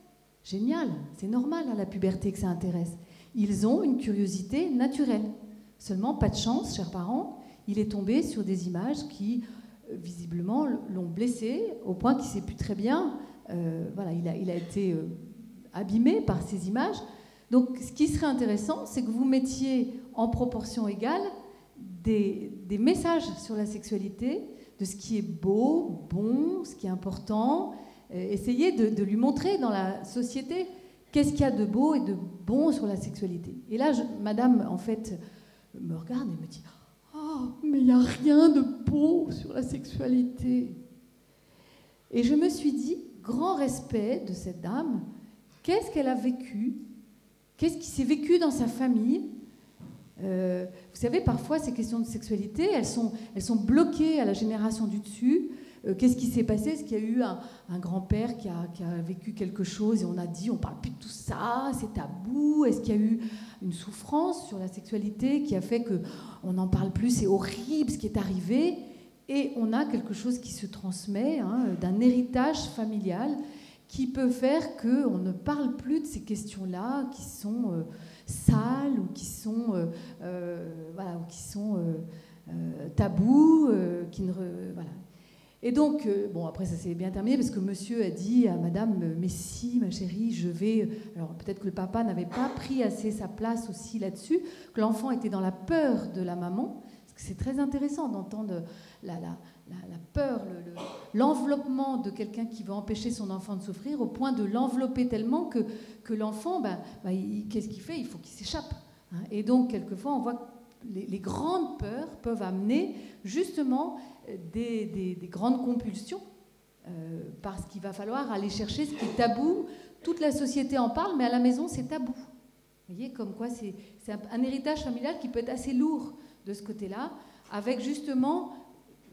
Génial, c'est normal à la puberté que ça intéresse. Ils ont une curiosité naturelle. Seulement, pas de chance, chers parents, il est tombé sur des images qui, euh, visiblement, l'ont blessé au point qu'il ne sait plus très bien. voilà, il a été abîmé par ces images. Donc ce qui serait intéressant, c'est que vous mettiez en proportion égale des, messages sur la sexualité, de ce qui est beau, bon, ce qui est important. Euh, essayez de, lui montrer dans la société qu'est-ce qu'il y a de beau et de bon sur la sexualité. Et là, madame, en fait, me regarde et me dit Oh, mais il n'y a rien de beau sur la sexualité. Et je me suis dit, grand respect de cette dame, qu'est-ce qu'elle a vécu Qu'est-ce qui s'est vécu dans sa famille euh, Vous savez, parfois, ces questions de sexualité, elles sont, elles sont bloquées à la génération du dessus. Euh, qu'est-ce qui s'est passé? Est-ce qu'il y a eu un, grand-père qui a, qui a, vécu quelque chose et on a dit on parle plus de tout ça, c'est tabou? Est-ce qu'il y a eu une souffrance sur la sexualité qui a fait que on n'en parle plus? C'est horrible ce qui est arrivé. Et on a quelque chose qui se transmet hein, d'un héritage familial qui peut faire qu'on ne parle plus de ces questions-là qui sont euh, sales ou qui sont, euh, euh, voilà, ou qui sont tabous, qui ne, voilà. Et donc, bon, après, ça s'est bien terminé parce que monsieur a dit à madame, mais si, ma chérie, je vais. Alors, peut-être que le papa n'avait pas pris assez sa place aussi là-dessus, que l'enfant était dans la peur de la maman. Parce que c'est très intéressant d'entendre la, la, la, peur, l'enveloppement de quelqu'un qui veut empêcher son enfant de souffrir, au point de l'envelopper tellement que, que l'enfant, ben, ben qu'est-ce qu'il fait? Il faut qu'il s'échappe. Hein. Et donc, quelquefois, on voit que les, grandes peurs peuvent amener justement des, des, grandes compulsions, euh, parce qu'il va falloir aller chercher ce qui est tabou. Toute la société en parle, mais à la maison, c'est tabou. Vous voyez, comme quoi c'est un, un héritage familial qui peut être assez lourd de ce côté-là, avec justement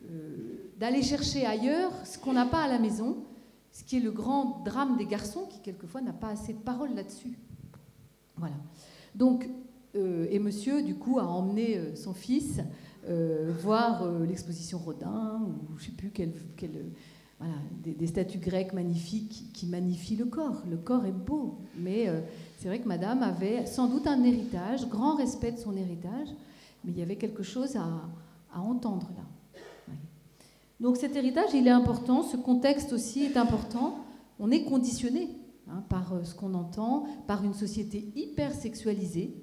euh, d'aller chercher ailleurs ce qu'on n'a pas à la maison, ce qui est le grand drame des garçons qui quelquefois n'a pas assez de parole là-dessus. Voilà. Donc, euh, et monsieur, du coup, a emmené euh, son fils voir l'exposition Rodin, ou je ne sais plus voilà, des, statues grecques magnifiques qui, magnifient le corps. Le corps est beau, mais c'est vrai que madame avait sans doute un héritage, grand respect de son héritage, mais il y avait quelque chose à entendre là. Donc cet héritage, il est important, ce contexte aussi est important. On est conditionné hein, par euh, ce qu'on entend, par une société hyper sexualisée.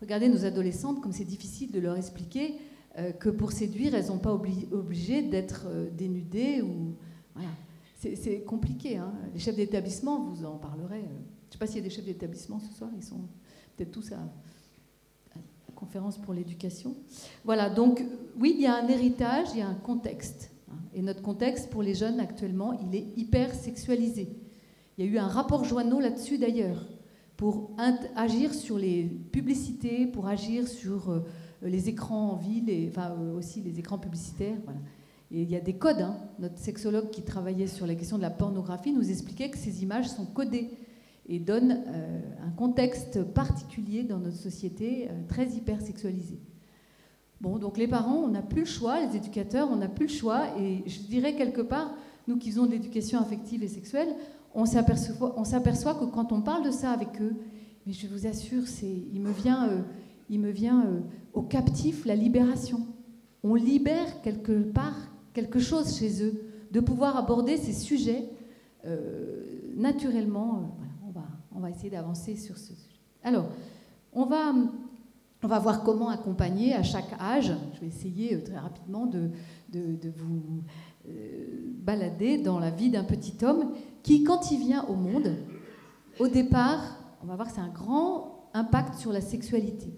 Regardez nos adolescentes, comme c'est difficile de leur expliquer euh, que pour séduire, elles n'ont pas obligé d'être euh, dénudées. Ou... Voilà. C'est compliqué. Hein. Les chefs d'établissement, vous en parlerez. Je ne sais pas s'il y a des chefs d'établissement ce soir, ils sont peut-être tous à, conférence pour l'éducation. Voilà, donc oui, il y a un héritage, il y a un contexte. Et notre contexte pour les jeunes actuellement, il est hyper sexualisé. Il y a eu un rapport Joanneau là-dessus d'ailleurs, pour agir sur les publicités, pour agir sur euh, les écrans en ville, et enfin euh, aussi les écrans publicitaires. Et il y a des codes. Hein. Notre sexologue qui travaillait sur la question de la pornographie nous expliquait que ces images sont codées et donnent euh, un contexte particulier dans notre société très hyper sexualisée. Bon, donc les parents, on n'a plus le choix, les éducateurs, on n'a plus le choix, et je dirais quelque part, nous qui faisons de l'éducation affective et sexuelle, on s'aperçoit que quand on parle de ça avec eux, mais je vous assure, il me vient, euh, il me vient euh, au captif la libération. On libère quelque part quelque chose chez eux, de pouvoir aborder ces sujets euh, naturellement. on, va, on va essayer d'avancer sur ce sujet. Alors, on va on va voir comment accompagner à chaque âge. Je vais essayer euh, très rapidement de, vous euh, balader dans la vie d'un petit homme qui, quand il vient au monde, au départ, on va voir que c'est un grand impact sur la sexualité.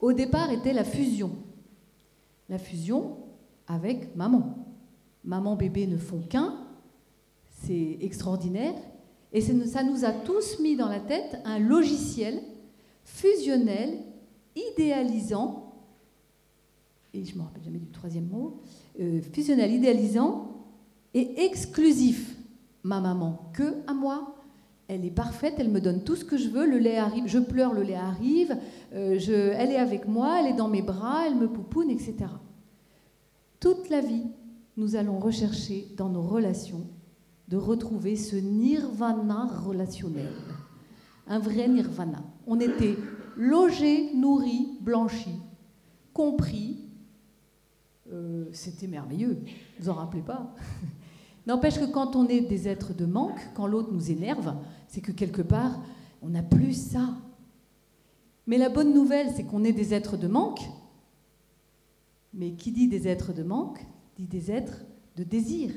au départ était la fusion. La fusion avec maman. Maman, bébé ne font qu'un, c'est extraordinaire. Et ça nous a tous mis dans la tête un logiciel fusionnel, idéalisant, et je ne me rappelle jamais du troisième mot, euh, fusionnel, idéalisant et exclusif. Ma maman, que à moi, elle est parfaite, elle me donne tout ce que je veux, le lait arrive, je pleure, le lait arrive, euh, elle est avec moi, elle est dans mes bras, elle me poupoune, etc. Toute la vie, nous allons rechercher dans nos relations de retrouver ce nirvana relationnel, un vrai nirvana. On était logé, nourri, blanchi, compris. Euh, c'était merveilleux, vous en rappelez pas [laughs] N'empêche que quand on est des êtres de manque, quand l'autre nous énerve, c'est que quelque part, on n'a plus ça. Mais la bonne nouvelle, c'est qu'on est des êtres de manque. Mais qui dit des êtres de manque, dit des êtres de désir.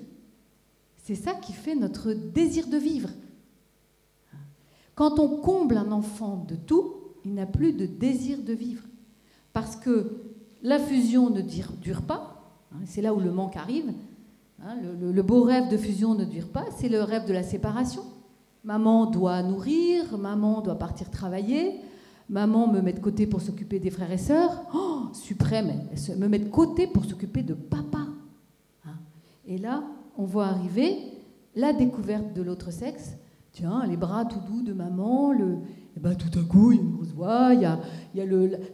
C'est ça qui fait notre désir de vivre. Quand on comble un enfant de tout, il n'a plus de désir de vivre. Parce que la fusion ne dure pas, hein, c'est là où le manque arrive, Hein, le, beau rêve de fusion ne dure pas, c'est le rêve de la séparation. Maman doit nourrir, maman doit partir travailler, maman me met de côté pour s'occuper des frères et sœurs. Oh, suprême, me met de côté pour s'occuper de papa. Hein. Et là, on voit arriver la découverte de l'autre sexe. Tiens, les bras tout doux de maman, et ben, tout à coup, il y a une grosse voix, il y a,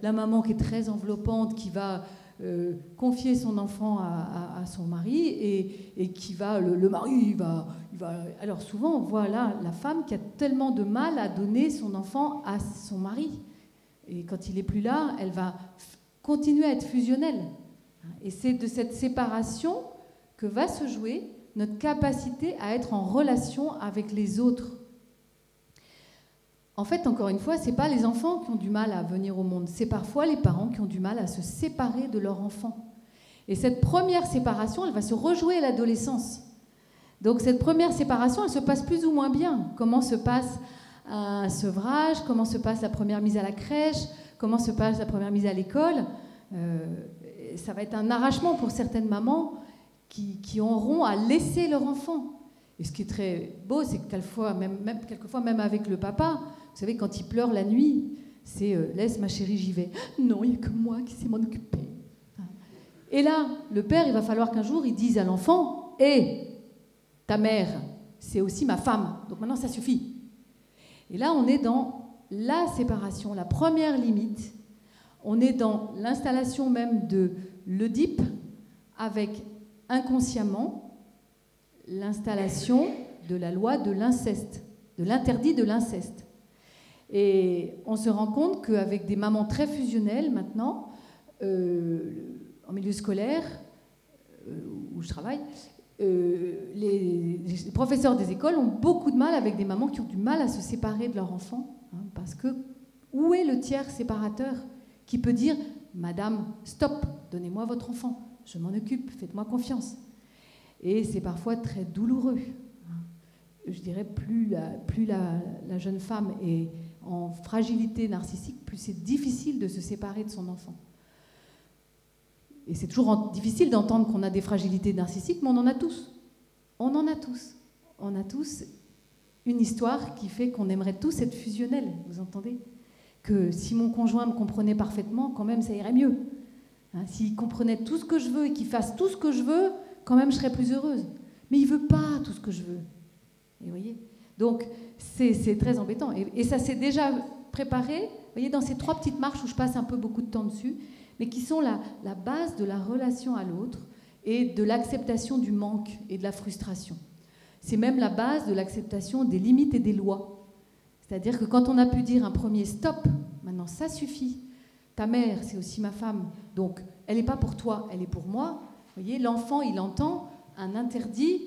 la maman qui est très enveloppante, qui va euh, confier son enfant à, son mari et, qui va, le, mari, va, il va, Alors souvent, on voit là la femme qui a tellement de mal à donner son enfant à son mari. Et quand il n'est plus là, elle va continuer à être fusionnelle. Et c'est de cette séparation que va se jouer notre capacité à être en relation avec les autres. En fait, encore une fois, ce n'est pas les enfants qui ont du mal à venir au monde, c'est parfois les parents qui ont du mal à se séparer de leur enfant. Et cette première séparation, elle va se rejouer à l'adolescence. Donc cette première séparation, elle se passe plus ou moins bien. Comment se passe un sevrage, comment se passe la première mise à la crèche, comment se passe la première mise à l'école. Euh, ça va être un arrachement pour certaines mamans qui, qui auront à laisser leur enfant. Et ce qui est très beau, c'est que quelquefois même, même, quelquefois, même avec le papa, vous savez, quand il pleure la nuit, c'est euh, laisse ma chérie, j'y vais. [gasps] Non, il n'y a que moi qui sais m'en occuper. Et là, le père, il va falloir qu'un jour, il dise à l'enfant Hé, ta mère, c'est aussi ma femme. Donc maintenant, ça suffit. Et là, on est dans la séparation, la première limite. On est dans l'installation même de l'Oedipe avec inconsciemment l'installation de la loi de l'inceste, de l'interdit de l'inceste. Et on se rend compte qu'avec des mamans très fusionnelles maintenant, euh, en milieu scolaire, euh, où je travaille, euh, les, professeurs des écoles ont beaucoup de mal avec des mamans qui ont du mal à se séparer de leur enfant. Hein, parce que où est le tiers séparateur qui peut dire Madame, stop, donnez-moi votre enfant, je m'en occupe, faites-moi confiance Et c'est parfois très douloureux. Hein. Je dirais, plus la, plus la, la jeune femme est en fragilité narcissique, plus c'est difficile de se séparer de son enfant. Et c'est toujours difficile d'entendre qu'on a des fragilités narcissiques, mais on en a tous. On en a tous. On a tous une histoire qui fait qu'on aimerait tous être fusionnels, vous entendez? Que si mon conjoint me comprenait parfaitement, quand même, ça irait mieux. Hein, S'il comprenait tout ce que je veux et qu'il fasse tout ce que je veux, quand même, je serais plus heureuse. Mais il veut pas tout ce que je veux. Et vous voyez? Donc, c'est très embêtant. Et, ça s'est déjà préparé, vous voyez, dans ces trois petites marches où je passe un peu beaucoup de temps dessus, mais qui sont la, la base de la relation à l'autre et de l'acceptation du manque et de la frustration. C'est même la base de l'acceptation des limites et des lois. C'est-à-dire que quand on a pu dire un premier stop, maintenant ça suffit, ta mère c'est aussi ma femme, donc elle n'est pas pour toi, elle est pour moi, vous voyez, l'enfant il entend un interdit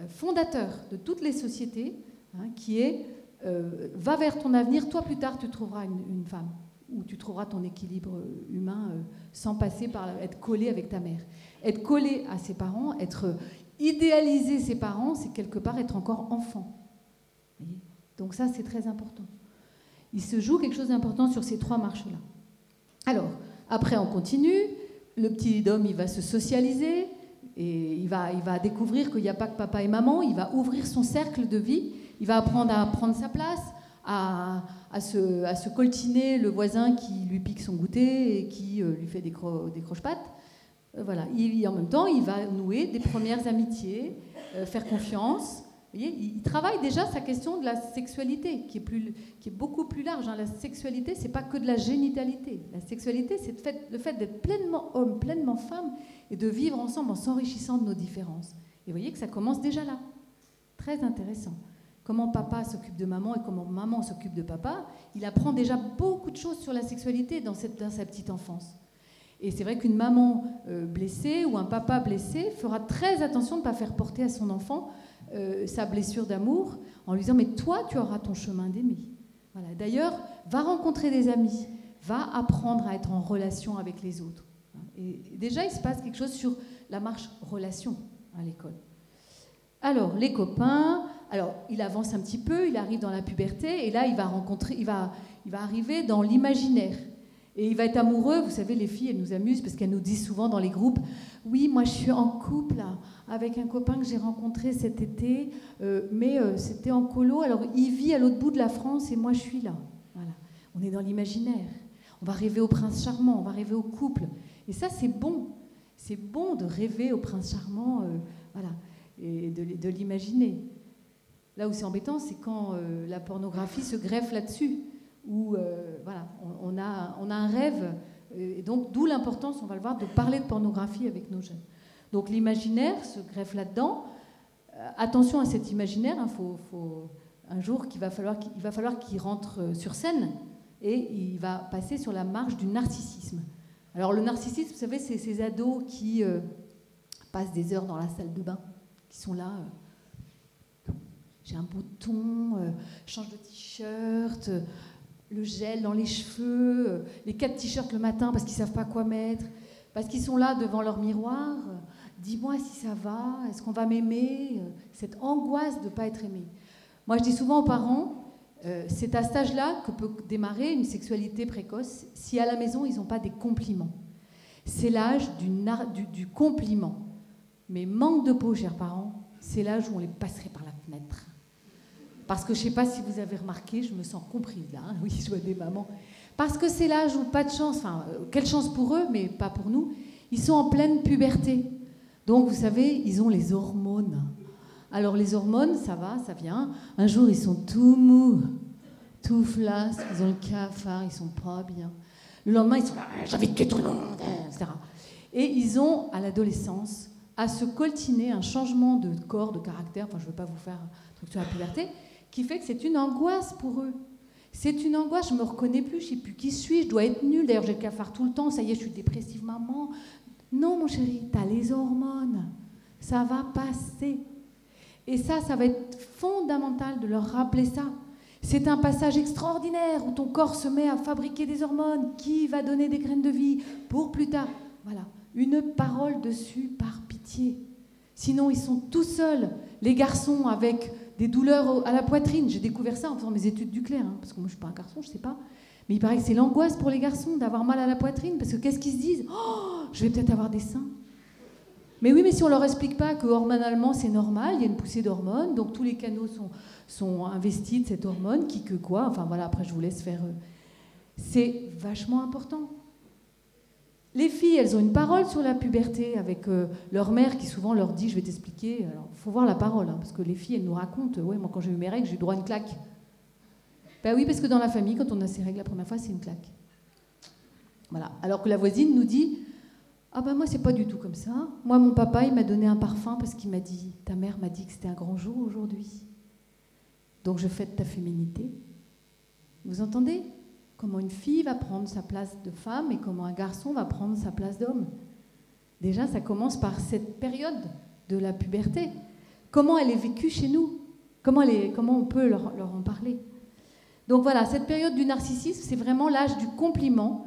euh, fondateur de toutes les sociétés Hein, qui est euh, va vers ton avenir, toi plus tard tu trouveras une, femme, ou tu trouveras ton équilibre humain euh, sans passer par être collé avec ta mère. Être collé à ses parents, être idéaliser ses parents, c'est quelque part être encore enfant. Donc ça, c'est très important. Il se joue quelque chose d'important sur ces trois marches-là. Alors, après, on continue. Le petit homme, il va se socialiser et il va, il va découvrir qu'il n'y a pas que papa et maman. Il va ouvrir son cercle de vie. Il va apprendre à prendre sa place, à, se, coltiner le voisin qui lui pique son goûter et qui euh, lui fait des, cro croche-pattes. Euh, voilà. Il, en même temps, il va nouer des premières amitiés, euh, faire confiance. Il travaille déjà sa question de la sexualité, qui est, beaucoup plus large. Hein. La sexualité, c'est pas que de la génitalité. La sexualité, c'est le fait d'être pleinement homme, pleinement femme, et de vivre ensemble en s'enrichissant de nos différences. Et vous voyez que ça commence déjà là. Très intéressant. Comment papa s'occupe de maman et comment maman s'occupe de papa, il apprend déjà beaucoup de choses sur la sexualité dans, sa petite enfance. Et c'est vrai qu'une maman euh, blessée ou un papa blessé fera très attention de ne pas faire porter à son enfant euh, sa blessure d'amour en lui disant mais toi tu auras ton chemin d'aimer. Voilà. D'ailleurs, va rencontrer des amis, va apprendre à être en relation avec les autres. Et déjà, il se passe quelque chose sur la marche relation à l'école. Alors, les copains, alors il avance un petit peu, il arrive dans la puberté, et là, il va rencontrer, il va, il va arriver dans l'imaginaire. Et il va être amoureux, vous savez, les filles, elles nous amusent parce qu'elles nous disent souvent dans les groupes, oui, moi je suis en couple avec un copain que j'ai rencontré cet été, euh, mais euh, c'était en colo, alors il vit à l'autre bout de la France et moi je suis là. Voilà. On est dans l'imaginaire. On va rêver au prince charmant, on va rêver au couple. Et ça, c'est bon. C'est bon de rêver au prince charmant, euh, voilà, et de, l'imaginer. Là où c'est embêtant, c'est quand la pornographie se greffe là-dessus où euh, voilà, on, a, on a un rêve, euh, et donc d'où l'importance, on va le voir, de parler de pornographie avec nos jeunes. Donc l'imaginaire se greffe là-dedans. Euh, attention à cet imaginaire, hein, faut, un jour qu'il va falloir qu'il va falloir qu'il rentre sur scène et il va passer sur la marche du narcissisme. Alors le narcissisme, vous savez, c'est ces ados qui passent des heures dans la salle de bain, qui sont là j'ai un bouton, change de t-shirt, le gel dans les cheveux, euh, les quatre t-shirts le matin parce qu'ils ne savent pas quoi mettre, parce qu'ils sont là devant leur miroir. Dis-moi si ça va, est-ce qu'on va m'aimer euh, Cette angoisse de ne pas être aimé. Moi, je dis souvent aux parents, euh, c'est à cet âge-là que peut démarrer une sexualité précoce si à la maison, ils n'ont pas des compliments. C'est l'âge du, compliment. Mais manque de peau, chers parents, c'est l'âge où on les passerait par la fenêtre. Parce que je ne sais pas si vous avez remarqué, je me sens comprise là. Hein. [laughs] oui, je vois des mamans. Parce que c'est l'âge où pas de chance, enfin, euh, quelle chance pour eux, mais pas pour nous. Ils sont en pleine puberté. Donc, vous savez, ils ont les hormones. Alors, les hormones, ça va, ça vient. Un jour, ils sont tout mous, tout flasques, ils ont le cafard, ils sont pas bien. Le lendemain, ils sont là, j'ai de tout le monde, etc. Et ils ont, à l'adolescence, à se coltiner un changement de corps, de caractère. Enfin, je ne veux pas vous faire un truc sur la puberté qui fait que c'est une angoisse pour eux. C'est une angoisse, je me reconnais plus, je sais plus qui suis, je dois être nulle. D'ailleurs, j'ai le cafard tout le temps, ça y est, je suis dépressive, maman. Non, mon chéri, tu as les hormones. Ça va passer. Et ça, ça va être fondamental de leur rappeler ça. C'est un passage extraordinaire où ton corps se met à fabriquer des hormones qui va donner des graines de vie pour plus tard? Voilà, une parole dessus par pitié. Sinon, ils sont tout seuls, les garçons, avec des douleurs à la poitrine. J'ai découvert ça en faisant mes études du clair, hein, parce que moi je suis pas un garçon, je sais pas. Mais il paraît que c'est l'angoisse pour les garçons d'avoir mal à la poitrine, parce que qu'est-ce qu'ils se disent? Oh, je vais peut-être avoir des seins. Mais oui, mais si on leur explique pas que hormonalement c'est normal, il y a une poussée d'hormones, donc tous les canaux sont, sont investis de cette hormone, qui que quoi, enfin voilà, après je vous laisse faire. Euh, c'est vachement important. Les filles, elles ont une parole sur la puberté avec euh, leur mère qui souvent leur dit, je vais t'expliquer. Alors, il faut voir la parole, hein, parce que les filles, elles nous racontent, ouais, moi quand j'ai eu mes règles, j'ai eu droit à une claque. Ben oui, parce que dans la famille, quand on a ses règles la première fois, c'est une claque. Voilà. Alors que la voisine nous dit, ah ben moi c'est pas du tout comme ça. Moi mon papa il m'a donné un parfum parce qu'il m'a dit, ta mère m'a dit que c'était un grand jour aujourd'hui. Donc je fête ta féminité. Vous entendez? Comment une fille va prendre sa place de femme et comment un garçon va prendre sa place d'homme. Déjà, ça commence par cette période de la puberté. Comment elle est vécue chez nous? Comment, on peut leur, leur, en parler? Donc voilà, cette période du narcissisme, c'est vraiment l'âge du compliment.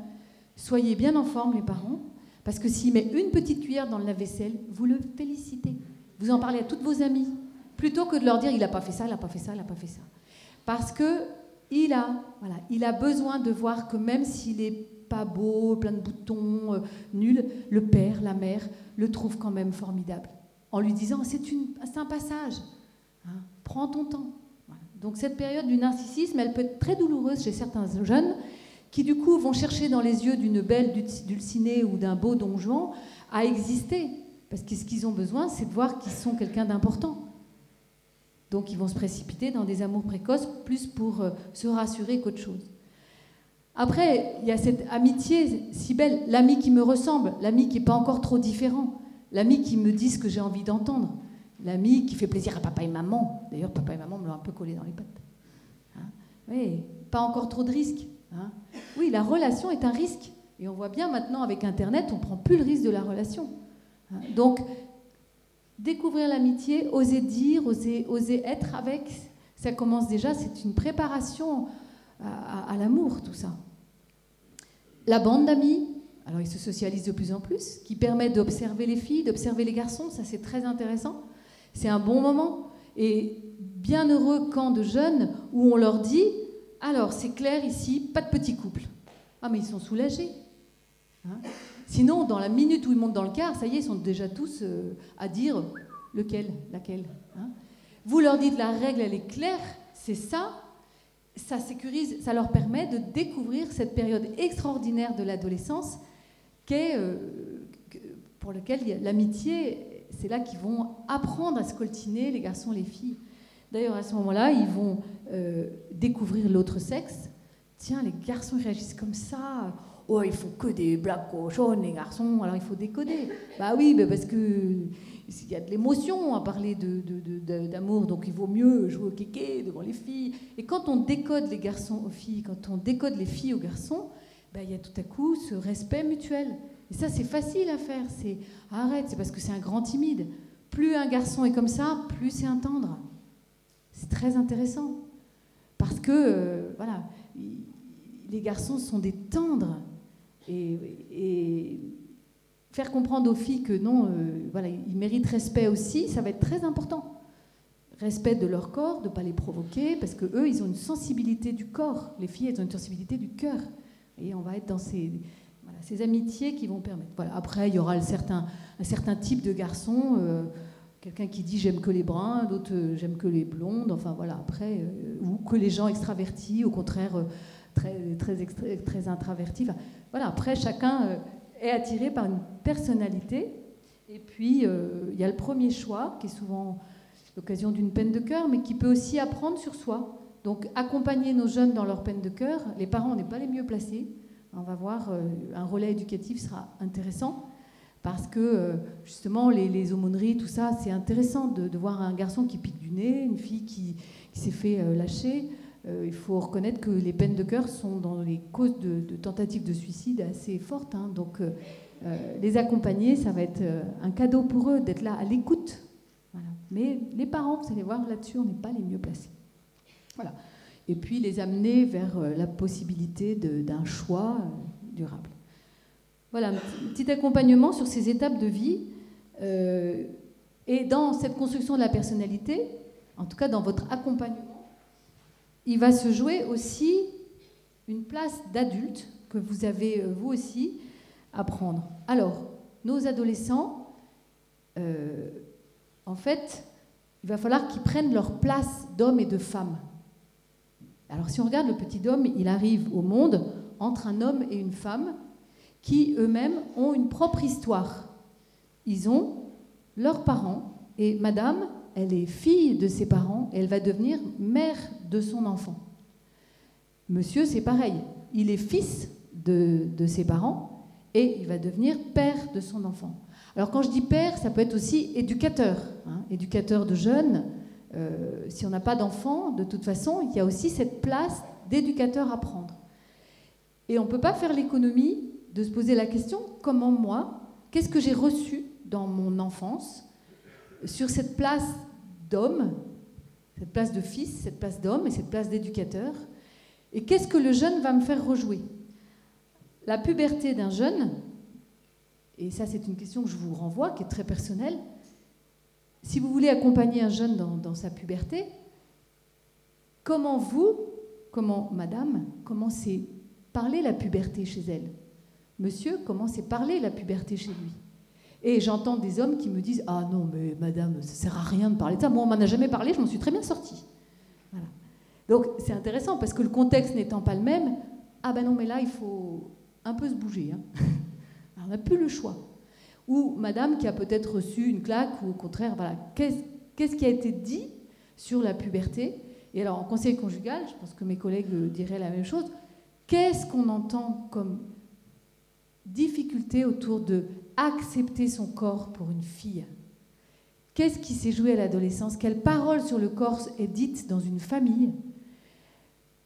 Soyez bien en forme, les parents, parce que s'il met une petite cuillère dans le lave-vaisselle, vous le félicitez. Vous en parlez à toutes vos amies, plutôt que de leur dire il n'a pas fait ça, il n'a pas fait ça, il n'a pas fait ça. Parce que il a, il a besoin de voir que même s'il n'est pas beau, plein de boutons, euh, nul, le père, la mère le trouvent quand même formidable. En lui disant, c'est un passage, hein, prends ton temps. Donc cette période du narcissisme, elle peut être très douloureuse chez certains jeunes qui du coup vont chercher dans les yeux d'une belle dulcinée ou d'un beau donjon à exister. Parce que ce qu'ils ont besoin, c'est de voir qu'ils sont quelqu'un d'important. Donc ils vont se précipiter dans des amours précoces plus pour euh, se rassurer qu'autre chose. Après, il y a cette amitié si belle, l'ami qui me ressemble, l'ami qui n'est pas encore trop différent, l'ami qui me dit ce que j'ai envie d'entendre, l'ami qui fait plaisir à papa et maman. D'ailleurs, papa et maman me l'ont un peu collé dans les pattes. Hein oui, pas encore trop de risques. Hein oui, la relation est un risque. Et on voit bien maintenant avec Internet, on prend plus le risque de la relation. Hein. Donc, découvrir l'amitié, oser dire, oser, oser être avec, ça commence déjà, c'est une préparation à, l'amour, tout ça. La bande d'amis, alors ils se socialisent de plus en plus, qui permet d'observer les filles, d'observer les garçons, ça c'est très intéressant. C'est un bon moment. Et bien heureux camp de jeunes où on leur dit alors, c'est clair ici, pas de petit couple. Ah, mais ils sont soulagés. Hein. Sinon, dans la minute où ils montent dans le car, ça y est, ils sont déjà tous euh, à dire lequel, laquelle. Hein. Vous leur dites la règle, elle est claire, c'est ça. Ça sécurise, ça leur permet de découvrir cette période extraordinaire de l'adolescence, euh, pour laquelle l'amitié, c'est là qu'ils vont apprendre à se coltiner, les garçons, les filles. D'ailleurs, à ce moment-là, ils vont euh, découvrir l'autre sexe. Tiens, les garçons réagissent comme ça. Oh, il faut que des blagues cochonnes, les garçons, alors il faut décoder. Bah oui, parce que il y a de l'émotion à parler d'amour, donc il vaut mieux jouer au kéké devant les filles. Et quand on décode les garçons aux filles, quand on décode les filles aux garçons, bah, il y a tout à coup ce respect mutuel. Et ça, c'est facile à faire. C'est arrête, c'est parce que c'est un grand timide. Plus un garçon est comme ça, plus c'est un tendre. C'est très intéressant. Parce que, euh, voilà, les garçons sont des tendres. Et, faire comprendre aux filles que non, euh, voilà, ils méritent respect aussi, ça va être très important. Respect de leur corps, de ne pas les provoquer, parce que eux, ils ont une sensibilité du corps. Les filles, elles ont une sensibilité du cœur. Et on va être dans ces, amitiés qui vont permettre. Voilà. Après, il y aura un certain, type de garçon. Euh, quelqu'un qui dit j'aime que les bruns, d'autres euh, j'aime que les blondes, enfin voilà, après, ou que les gens extravertis, au contraire, euh, très, très, très introvertis. voilà, après, chacun est attiré par une personnalité. Et puis, il y a le premier choix, qui est souvent l'occasion d'une peine de cœur, mais qui peut aussi apprendre sur soi. Donc, accompagner nos jeunes dans leur peine de cœur, les parents n'est pas les mieux placés. On va voir, un relais éducatif sera intéressant parce que euh, justement les, aumôneries, tout ça, c'est intéressant de, voir un garçon qui pique du nez, une fille qui, s'est fait euh, lâcher. Euh, il faut reconnaître que les peines de cœur sont dans les causes de, tentatives de suicide assez fortes. Hein. donc les accompagner, ça va être un cadeau pour eux d'être là à l'écoute. Mais les parents, vous allez voir, là-dessus, on n'est pas les mieux placés. Voilà. Et puis les amener vers la possibilité d'un choix durable. Voilà, un petit accompagnement sur ces étapes de vie. Euh, et dans cette construction de la personnalité, en tout cas dans votre accompagnement, il va se jouer aussi une place d'adulte que vous avez euh, vous aussi à prendre. Alors, nos adolescents, euh, en fait, il va falloir qu'ils prennent leur place d'hommes et de femmes. Alors si on regarde le petit homme, il arrive au monde entre un homme et une femme, qui eux-mêmes ont une propre histoire. Ils ont leurs parents, et madame, elle est fille de ses parents, et elle va devenir mère de son enfant. Monsieur, c'est pareil, il est fils de, ses parents, et il va devenir père de son enfant. Alors quand je dis père, ça peut être aussi éducateur, hein, éducateur de jeunes. Euh, si on n'a pas d'enfants, de toute façon, il y a aussi cette place d'éducateur à prendre. Et on ne peut pas faire l'économie de se poser la question comment moi, qu'est-ce que j'ai reçu dans mon enfance sur cette place d'homme, cette place de fils, cette place d'homme et cette place d'éducateur, et qu'est-ce que le jeune va me faire rejouer? La puberté d'un jeune, et ça c'est une question que je vous renvoie, qui est très personnelle, si vous voulez accompagner un jeune dans, sa puberté, comment vous, comment madame, comment c'est parler la puberté chez elle? Monsieur, comment c'est parler la puberté chez lui? Et j'entends des hommes qui me disent Ah non, mais madame, ça sert à rien de parler de ça. Moi, on m'en a jamais parlé, je m'en suis très bien sortie. Donc c'est intéressant parce que le contexte n'étant pas le même, ah ben non, mais là, il faut un peu se bouger. Hein. [laughs] on n'a plus le choix. Ou madame qui a peut-être reçu une claque, ou au contraire, voilà, qu'est-ce qui a été dit sur la puberté? Et alors, en conseil conjugal, je pense que mes collègues diraient la même chose, qu'est-ce qu'on entend comme difficulté autour de accepter son corps pour une fille Qu'est-ce qui s'est joué à l'adolescence? Quelle parole sur le corps est dite dans une famille?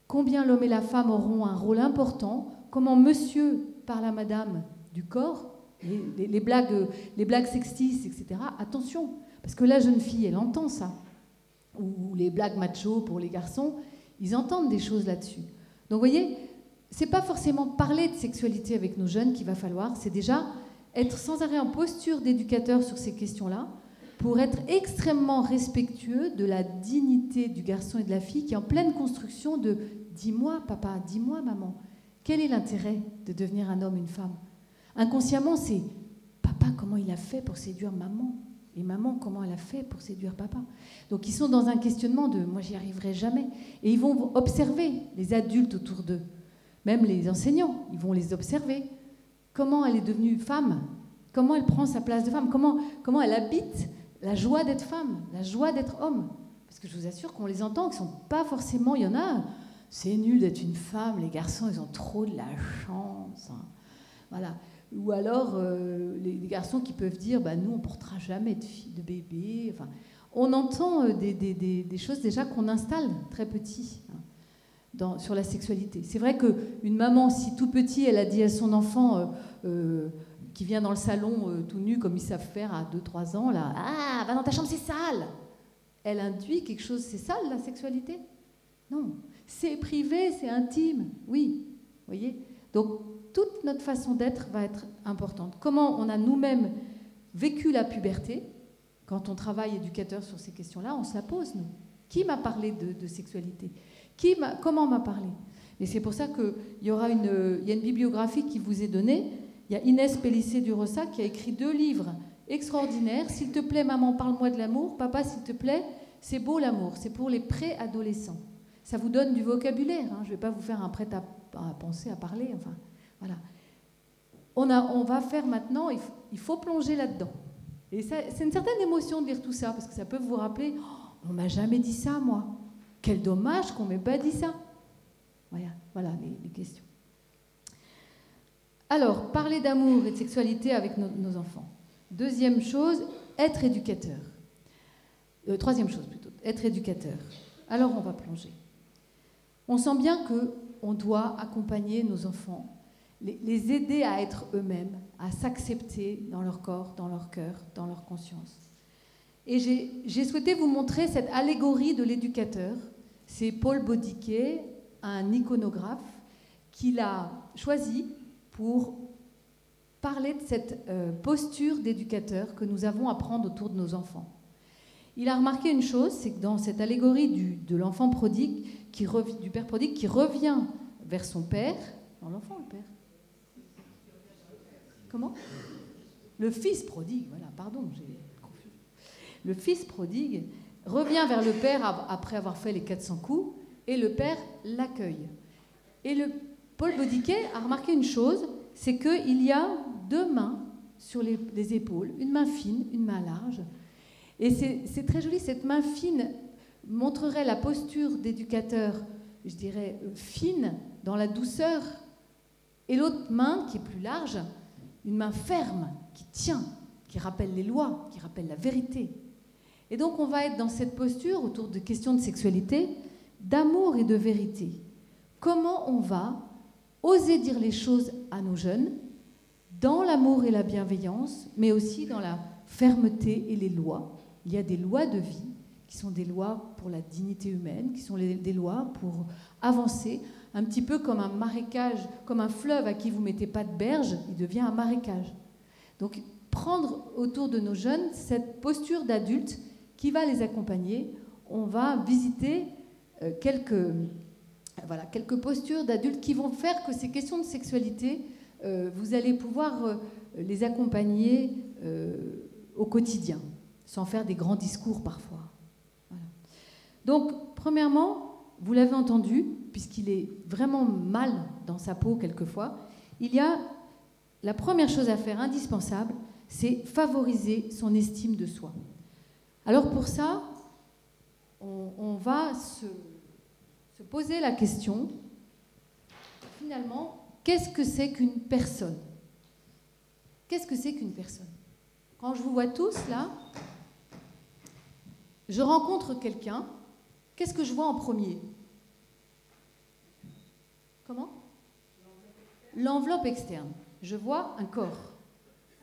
Combien l'homme et la femme auront un rôle important? Comment monsieur parle à madame du corps? Les, blagues, les blagues sexistes, etc. Attention, parce que la jeune fille, elle entend ça. Ou, les blagues macho pour les garçons, ils entendent des choses là-dessus. Donc, vous voyez, c'est pas forcément parler de sexualité avec nos jeunes qu'il va falloir, c'est déjà être sans arrêt en posture d'éducateur sur ces questions-là, pour être extrêmement respectueux de la dignité du garçon et de la fille qui est en pleine construction de dis-moi papa, dis-moi maman, quel est l'intérêt de devenir un homme, une femme? Inconsciemment, c'est papa, comment il a fait pour séduire maman? Et maman, comment elle a fait pour séduire papa? Donc ils sont dans un questionnement de moi, j'y arriverai jamais. Et ils vont observer les adultes autour d'eux, même les enseignants, ils vont les observer. Comment elle est devenue femme? Comment elle prend sa place de femme? Comment, elle habite la joie d'être femme, la joie d'être homme? Parce que je vous assure qu'on les entend, qu'ils ne sont pas forcément. Il y en a, c'est nul d'être une femme, les garçons, ils ont trop de la chance. Hein. Ou alors euh, les, garçons qui peuvent dire bah, Nous, on portera jamais de, fille, de bébé. On entend euh, des, choses déjà qu'on installe très petit hein, sur la sexualité. C'est vrai qu'une maman, si tout petit, elle a dit à son enfant euh, qui vient dans le salon tout nu, comme ils savent faire à 2-3 ans là, Ah, va dans ta chambre, c'est sale Elle induit quelque chose, c'est sale la sexualité? Non. C'est privé, c'est intime, oui. voyez? Donc toute notre façon d'être va être importante. Comment on a nous-mêmes vécu la puberté, quand on travaille éducateur sur ces questions-là, on se la pose, nous. Qui m'a parlé de, sexualité? Comment m'a parlé? Et c'est pour ça qu'il y aura une, y a une bibliographie qui vous est donnée. Il y a Inès Pellissé du qui a écrit deux livres extraordinaires. S'il te plaît, maman, parle-moi de l'amour. Papa, s'il te plaît, c'est beau l'amour. C'est pour les préadolescents. Ça vous donne du vocabulaire. Hein. Je ne vais pas vous faire un prêt à, à penser, à parler. Enfin, voilà. On, a, on va faire maintenant, il faut, plonger là-dedans. Et c'est une certaine émotion de lire tout ça, parce que ça peut vous rappeler, oh, on m'a jamais dit ça, moi. Quel dommage qu'on m'ait pas dit ça. Voilà, voilà les, questions. Alors, parler d'amour et de sexualité avec nos, enfants. Deuxième chose, être éducateur. Euh, troisième chose plutôt, être éducateur. Alors, on va plonger. On sent bien que on doit accompagner nos enfants les, aider à être eux-mêmes, à s'accepter dans leur corps, dans leur cœur, dans leur conscience. Et j'ai souhaité vous montrer cette allégorie de l'éducateur. C'est Paul Baudiquet, un iconographe, qui l'a choisi pour parler de cette euh, posture d'éducateur que nous avons à prendre autour de nos enfants. Il a remarqué une chose, c'est que dans cette allégorie du, de l'enfant prodigue, qui, du père prodigue qui revient vers son père, l'enfant, le père, Comment? Le fils prodigue, voilà, pardon, j'ai confondu. Le fils prodigue revient vers le père après avoir fait les 400 coups et le père l'accueille. Et le Paul Baudiquet a remarqué une chose, c'est qu'il y a deux mains sur les, les, épaules, une main fine, une main large. Et c'est très joli, cette main fine montrerait la posture d'éducateur, je dirais, fine, dans la douceur, et l'autre main, qui est plus large, une main ferme qui tient, qui rappelle les lois, qui rappelle la vérité. Et donc on va être dans cette posture autour de questions de sexualité, d'amour et de vérité. Comment on va oser dire les choses à nos jeunes dans l'amour et la bienveillance, mais aussi dans la fermeté et les lois. Il y a des lois de vie qui sont des lois pour la dignité humaine, qui sont des lois pour avancer un petit peu comme un marécage, comme un fleuve à qui vous mettez pas de berge, il devient un marécage. Donc prendre autour de nos jeunes cette posture d'adulte qui va les accompagner. On va visiter euh, quelques, voilà, quelques postures d'adultes qui vont faire que ces questions de sexualité euh, vous allez pouvoir euh, les accompagner au quotidien, sans faire des grands discours parfois. Donc, premièrement, vous l'avez entendu, puisqu'il est vraiment mal dans sa peau quelquefois, il y a la première chose à faire, indispensable, c'est favoriser son estime de soi. Alors pour ça, on, va se, se poser la question, finalement, qu'est-ce que c'est qu'une personne? Qu'est-ce que c'est qu'une personne? Quand je vous vois tous là, je rencontre quelqu'un, qu'est-ce que je vois en premier? Comment? L'enveloppe externe. Je vois un corps.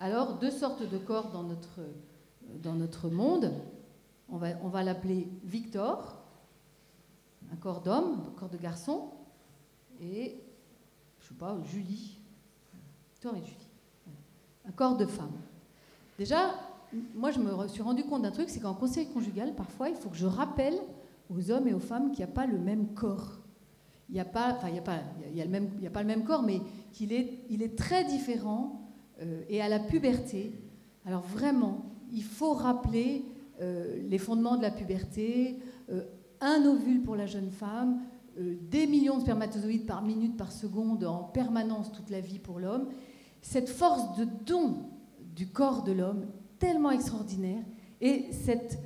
Alors, deux sortes de corps dans notre monde. On va, l'appeler Victor, un corps d'homme, un corps de garçon, et, je sais pas, Julie. Victor et Julie. Un corps de femme. Déjà, moi, je me suis rendu compte d'un truc, c'est qu'en conseil conjugal, parfois, il faut que je rappelle aux hommes et aux femmes qu'il n'y a pas le même corps. Il n'y a pas, a a le même, corps, mais qu'il est, il est très différent. Euh, et à la puberté, alors vraiment, il faut rappeler les fondements de la puberté, euh, un ovule pour la jeune femme, des millions de spermatozoïdes par minute, par seconde, en permanence toute la vie pour l'homme. Cette force de don du corps de l'homme, tellement extraordinaire, et cette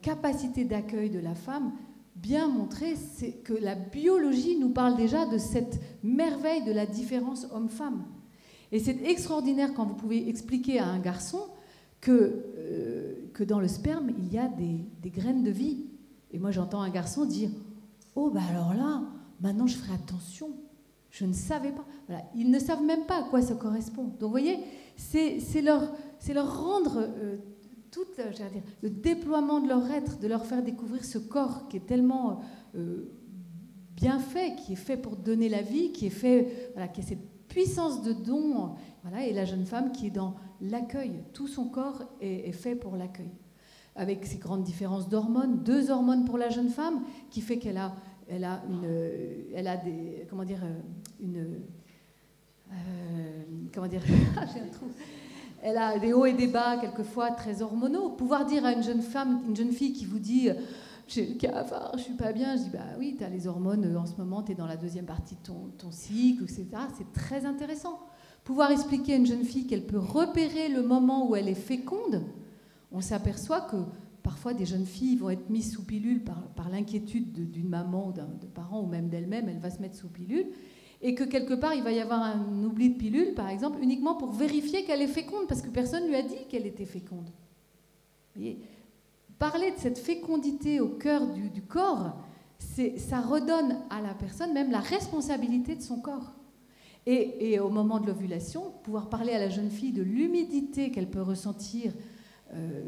capacité d'accueil de la femme, bien montré, c'est que la biologie nous parle déjà de cette merveille de la différence homme-femme. Et c'est extraordinaire quand vous pouvez expliquer à un garçon que, euh, que dans le sperme, il y a des, graines de vie. Et moi, j'entends un garçon dire Oh, bah alors là, maintenant je ferai attention. Je ne savais pas. Voilà. Ils ne savent même pas à quoi ça correspond. Donc, vous voyez, c'est leur, leur rendre euh, tout dire, le déploiement de leur être, de leur faire découvrir ce corps qui est tellement euh, bien fait, qui est fait pour donner la vie, qui est fait, voilà, qui a cette puissance de don, voilà, et la jeune femme qui est dans l'accueil. Tout son corps est, fait pour l'accueil. Avec ces grandes différences d'hormones, deux hormones pour la jeune femme, qui fait qu'elle a, elle a, une, elle a des, comment dire, une, euh, comment dire, [laughs] j'ai un trou elle a des hauts et des bas, quelquefois très hormonaux. Pouvoir dire à une jeune femme, une jeune fille qui vous dit j'ai le cafard, je suis pas bien, je dis bah oui, tu as les hormones en ce moment, tu es dans la deuxième partie de ton, ton cycle, etc. C'est très intéressant. Pouvoir expliquer à une jeune fille qu'elle peut repérer le moment où elle est féconde, on s'aperçoit que parfois des jeunes filles vont être mises sous pilule par, l'inquiétude d'une maman ou d'un parent ou même d'elle-même, elle va se mettre sous pilule et que quelque part il va y avoir un oubli de pilule, par exemple, uniquement pour vérifier qu'elle est féconde, parce que personne ne lui a dit qu'elle était féconde. voyez Parler de cette fécondité au cœur du, corps, ça redonne à la personne même la responsabilité de son corps. Et, au moment de l'ovulation, pouvoir parler à la jeune fille de l'humidité qu'elle peut ressentir euh,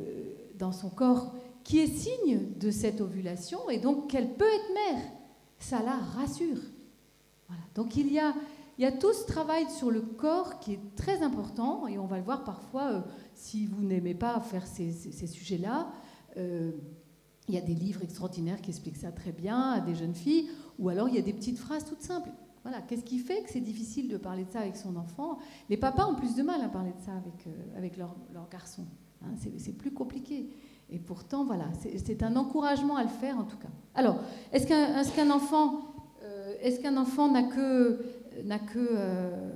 dans son corps, qui est signe de cette ovulation, et donc qu'elle peut être mère, ça la rassure. Donc il y, a, tout ce travail sur le corps qui est très important, et on va le voir parfois, euh, si vous n'aimez pas faire ces, sujets-là, euh, il y a des livres extraordinaires qui expliquent ça très bien à des jeunes filles, ou alors il y a des petites phrases toutes simples. Voilà, qu'est-ce qui fait que c'est difficile de parler de ça avec son enfant? Les papas ont plus de mal à parler de ça avec, euh, avec leur garçons. Hein, c'est plus compliqué. Et pourtant, voilà, c'est un encouragement à le faire en tout cas. Alors, est-ce qu'un enfant est-ce qu'un enfant n'a que. N'a que euh,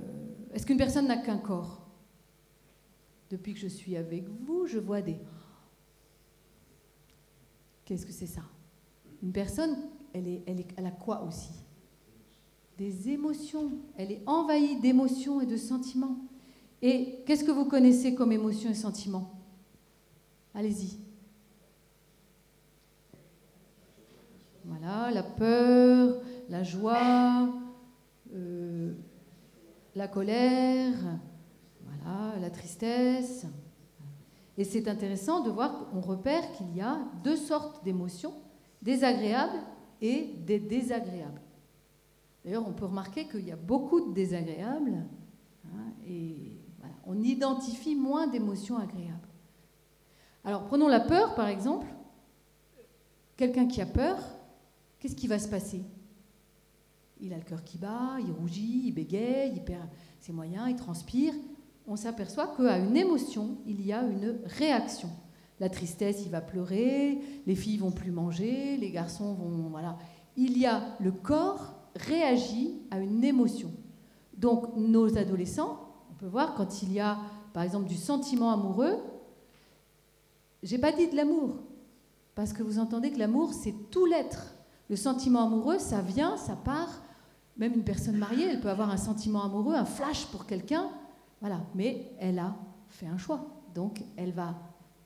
est-ce qu'une personne n'a qu'un corps? Depuis que je suis avec vous, je vois des. Qu'est-ce que c'est ça? Une personne, elle, est, elle, est, elle a quoi aussi? Des émotions. Elle est envahie d'émotions et de sentiments. Et qu'est-ce que vous connaissez comme émotions et sentiments Allez-y. Voilà, la peur, la joie, euh, la colère, voilà, la tristesse. Et c'est intéressant de voir qu'on repère qu'il y a deux sortes d'émotions, désagréables et des désagréables. D'ailleurs, on peut remarquer qu'il y a beaucoup de désagréables hein, et on identifie moins d'émotions agréables. Alors, prenons la peur, par exemple. Quelqu'un qui a peur, qu'est-ce qui va se passer? Il a le cœur qui bat, il rougit, il bégaye, il perd ses moyens, il transpire. On s'aperçoit qu'à une émotion, il y a une réaction. La tristesse, il va pleurer, les filles vont plus manger, les garçons vont... Voilà. Il y a le corps réagit à une émotion. Donc nos adolescents, on peut voir quand il y a par exemple du sentiment amoureux, j'ai pas dit de l'amour, parce que vous entendez que l'amour c'est tout l'être. Le sentiment amoureux, ça vient, ça part. Même une personne mariée, elle peut avoir un sentiment amoureux, un flash pour quelqu'un, voilà. Mais elle a fait un choix, donc elle va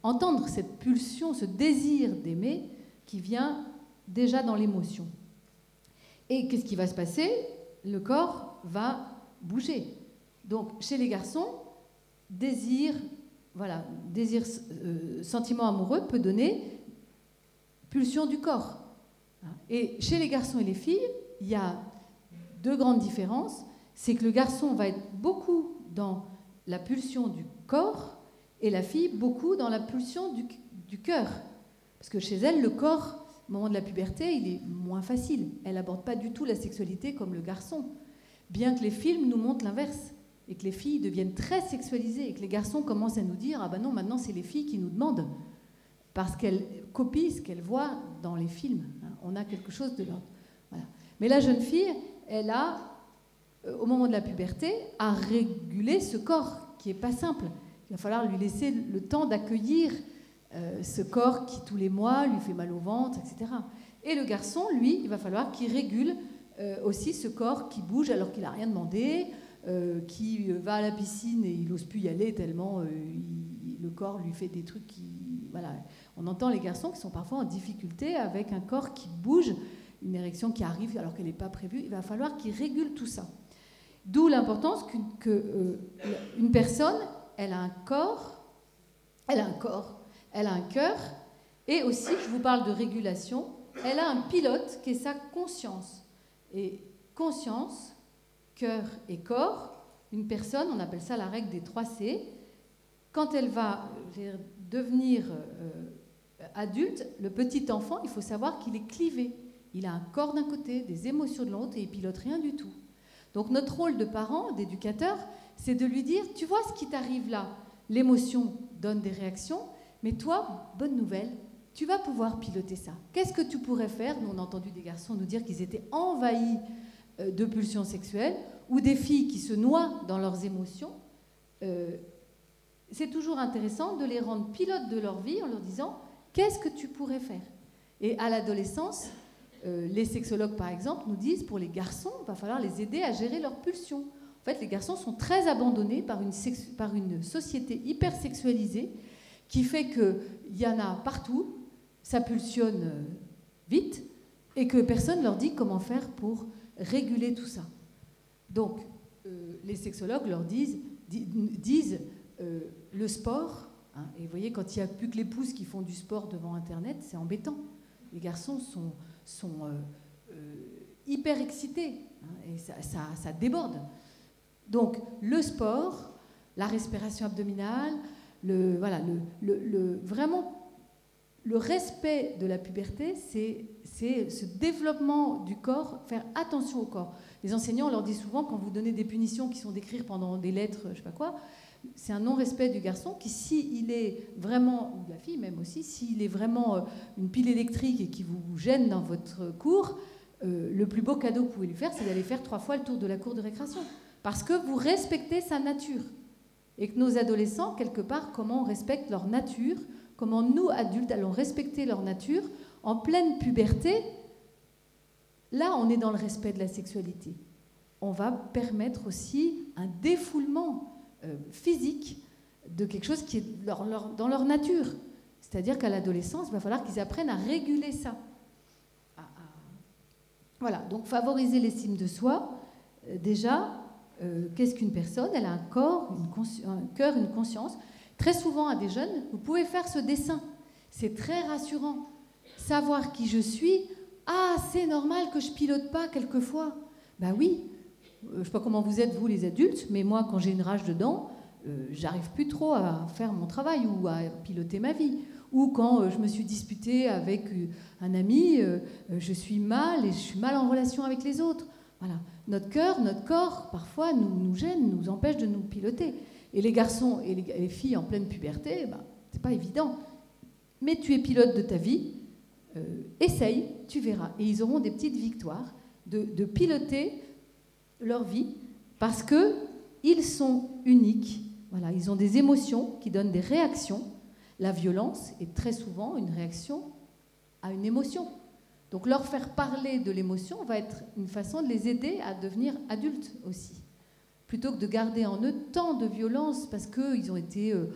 entendre cette pulsion, ce désir d'aimer qui vient déjà dans l'émotion. Et qu'est-ce qui va se passer? Le corps va bouger. Donc chez les garçons, désir, voilà, désir, euh, sentiment amoureux peut donner pulsion du corps. Et chez les garçons et les filles, il y a deux grandes différences. C'est que le garçon va être beaucoup dans la pulsion du corps et la fille beaucoup dans la pulsion du, cœur. Parce que chez elle, le corps, au moment de la puberté, il est moins facile. Elle n'aborde pas du tout la sexualité comme le garçon. Bien que les films nous montrent l'inverse, et que les filles deviennent très sexualisées, et que les garçons commencent à nous dire Ah ben non, maintenant c'est les filles qui nous demandent, parce qu'elles copient ce qu'elles voient dans les films. On a quelque chose de l'ordre. Mais la jeune fille, elle a, euh, au moment de la puberté, à réguler ce corps qui n'est pas simple. Il va falloir lui laisser le temps d'accueillir euh, ce corps qui, tous les mois, lui fait mal au ventre, etc. Et le garçon, lui, il va falloir qu'il régule euh, aussi ce corps qui bouge alors qu'il n'a rien demandé, euh, qui va à la piscine et il n'ose plus y aller tellement le corps lui fait des trucs qui... Voilà. On entend les garçons qui sont parfois en difficulté avec un corps qui bouge, une érection qui arrive alors qu'elle n'est pas prévue. Il va falloir qu'il régule tout ça. D'où l'importance qu'une personne elle a un corps, elle a un corps, elle a un cœur, et aussi, je vous parle de régulation, elle a un pilote qui est sa conscience. Et conscience, cœur et corps, une personne, on appelle ça la règle des 3 C, quand elle va devenir euh, adulte, le petit enfant, il faut savoir qu'il est clivé. Il a un corps d'un côté, des émotions de l'autre, et il pilote rien du tout. Donc notre rôle de parent, d'éducateur, c'est de lui dire, tu vois ce qui t'arrive là, l'émotion donne des réactions, mais toi, bonne nouvelle, tu vas pouvoir piloter ça. Qu'est-ce que tu pourrais faire? Nous, on a entendu des garçons nous dire qu'ils étaient envahis euh, de pulsions sexuelles, ou des filles qui se noient dans leurs émotions. Euh, c'est toujours intéressant de les rendre pilotes de leur vie en leur disant, qu'est-ce que tu pourrais faire? Et à l'adolescence, euh, les sexologues, par exemple, nous disent, pour les garçons, il va falloir les aider à gérer leurs pulsions. En fait, les garçons sont très abandonnés par une, par une société hyper sexualisée qui fait qu'il y en a partout, ça pulsionne euh, vite, et que personne ne leur dit comment faire pour réguler tout ça. Donc, euh, les sexologues leur disent, euh, le sport, hein, et vous voyez, quand il n'y a plus que les pouces qui font du sport devant Internet, c'est embêtant. Les garçons sont, hyper excités, hein, et ça déborde. Donc le sport, la respiration abdominale, le, le, respect de la puberté, c'est ce développement du corps, faire attention au corps. Les enseignants, on leur dit souvent, quand vous donnez des punitions qui sont d'écrire pendant des lettres, je sais pas quoi, c'est un non-respect du garçon qui, s'il est vraiment, ou de la fille même aussi, s'il est vraiment euh, une pile électrique et qui vous gêne dans votre cours, euh, le plus beau cadeau que vous pouvez lui faire, c'est d'aller faire trois fois le tour de la cour de récréation parce que vous respectez sa nature. Et que nos adolescents, quelque part, comment on respecte leur nature, comment nous, adultes, allons respecter leur nature en pleine puberté, là, on est dans le respect de la sexualité. On va permettre aussi un défoulement euh, physique de quelque chose qui est dans leur nature. C'est-à-dire qu'à l'adolescence, il va falloir qu'ils apprennent à réguler ça. Voilà, donc favoriser l'estime de soi, euh, déjà, euh, qu'est-ce qu'une personne? Elle a un corps, un cœur, une conscience. Très souvent à des jeunes, vous pouvez faire ce dessin. C'est très rassurant. Savoir qui je suis, ah, c'est normal que je pilote pas quelquefois. Ben oui, euh, je sais pas comment vous êtes, vous les adultes, mais moi, quand j'ai une rage dedans, euh, j'arrive plus trop à faire mon travail ou à piloter ma vie. Ou quand je me suis disputée avec un ami, je suis mal et je suis mal en relation avec les autres. Voilà. Notre cœur, notre corps, parfois, nous, gêne, nous empêche de nous piloter. Et les garçons et les, filles en pleine puberté, ben, c'est pas évident. Mais tu es pilote de ta vie, euh, essaye, tu verras. Et ils auront des petites victoires de, de piloter leur vie parce que ils sont uniques. Voilà, ils ont des émotions qui donnent des réactions. La violence est très souvent une réaction à une émotion. Donc leur faire parler de l'émotion va être une façon de les aider à devenir adultes aussi, plutôt que de garder en eux tant de violence parce qu'ils ont été euh,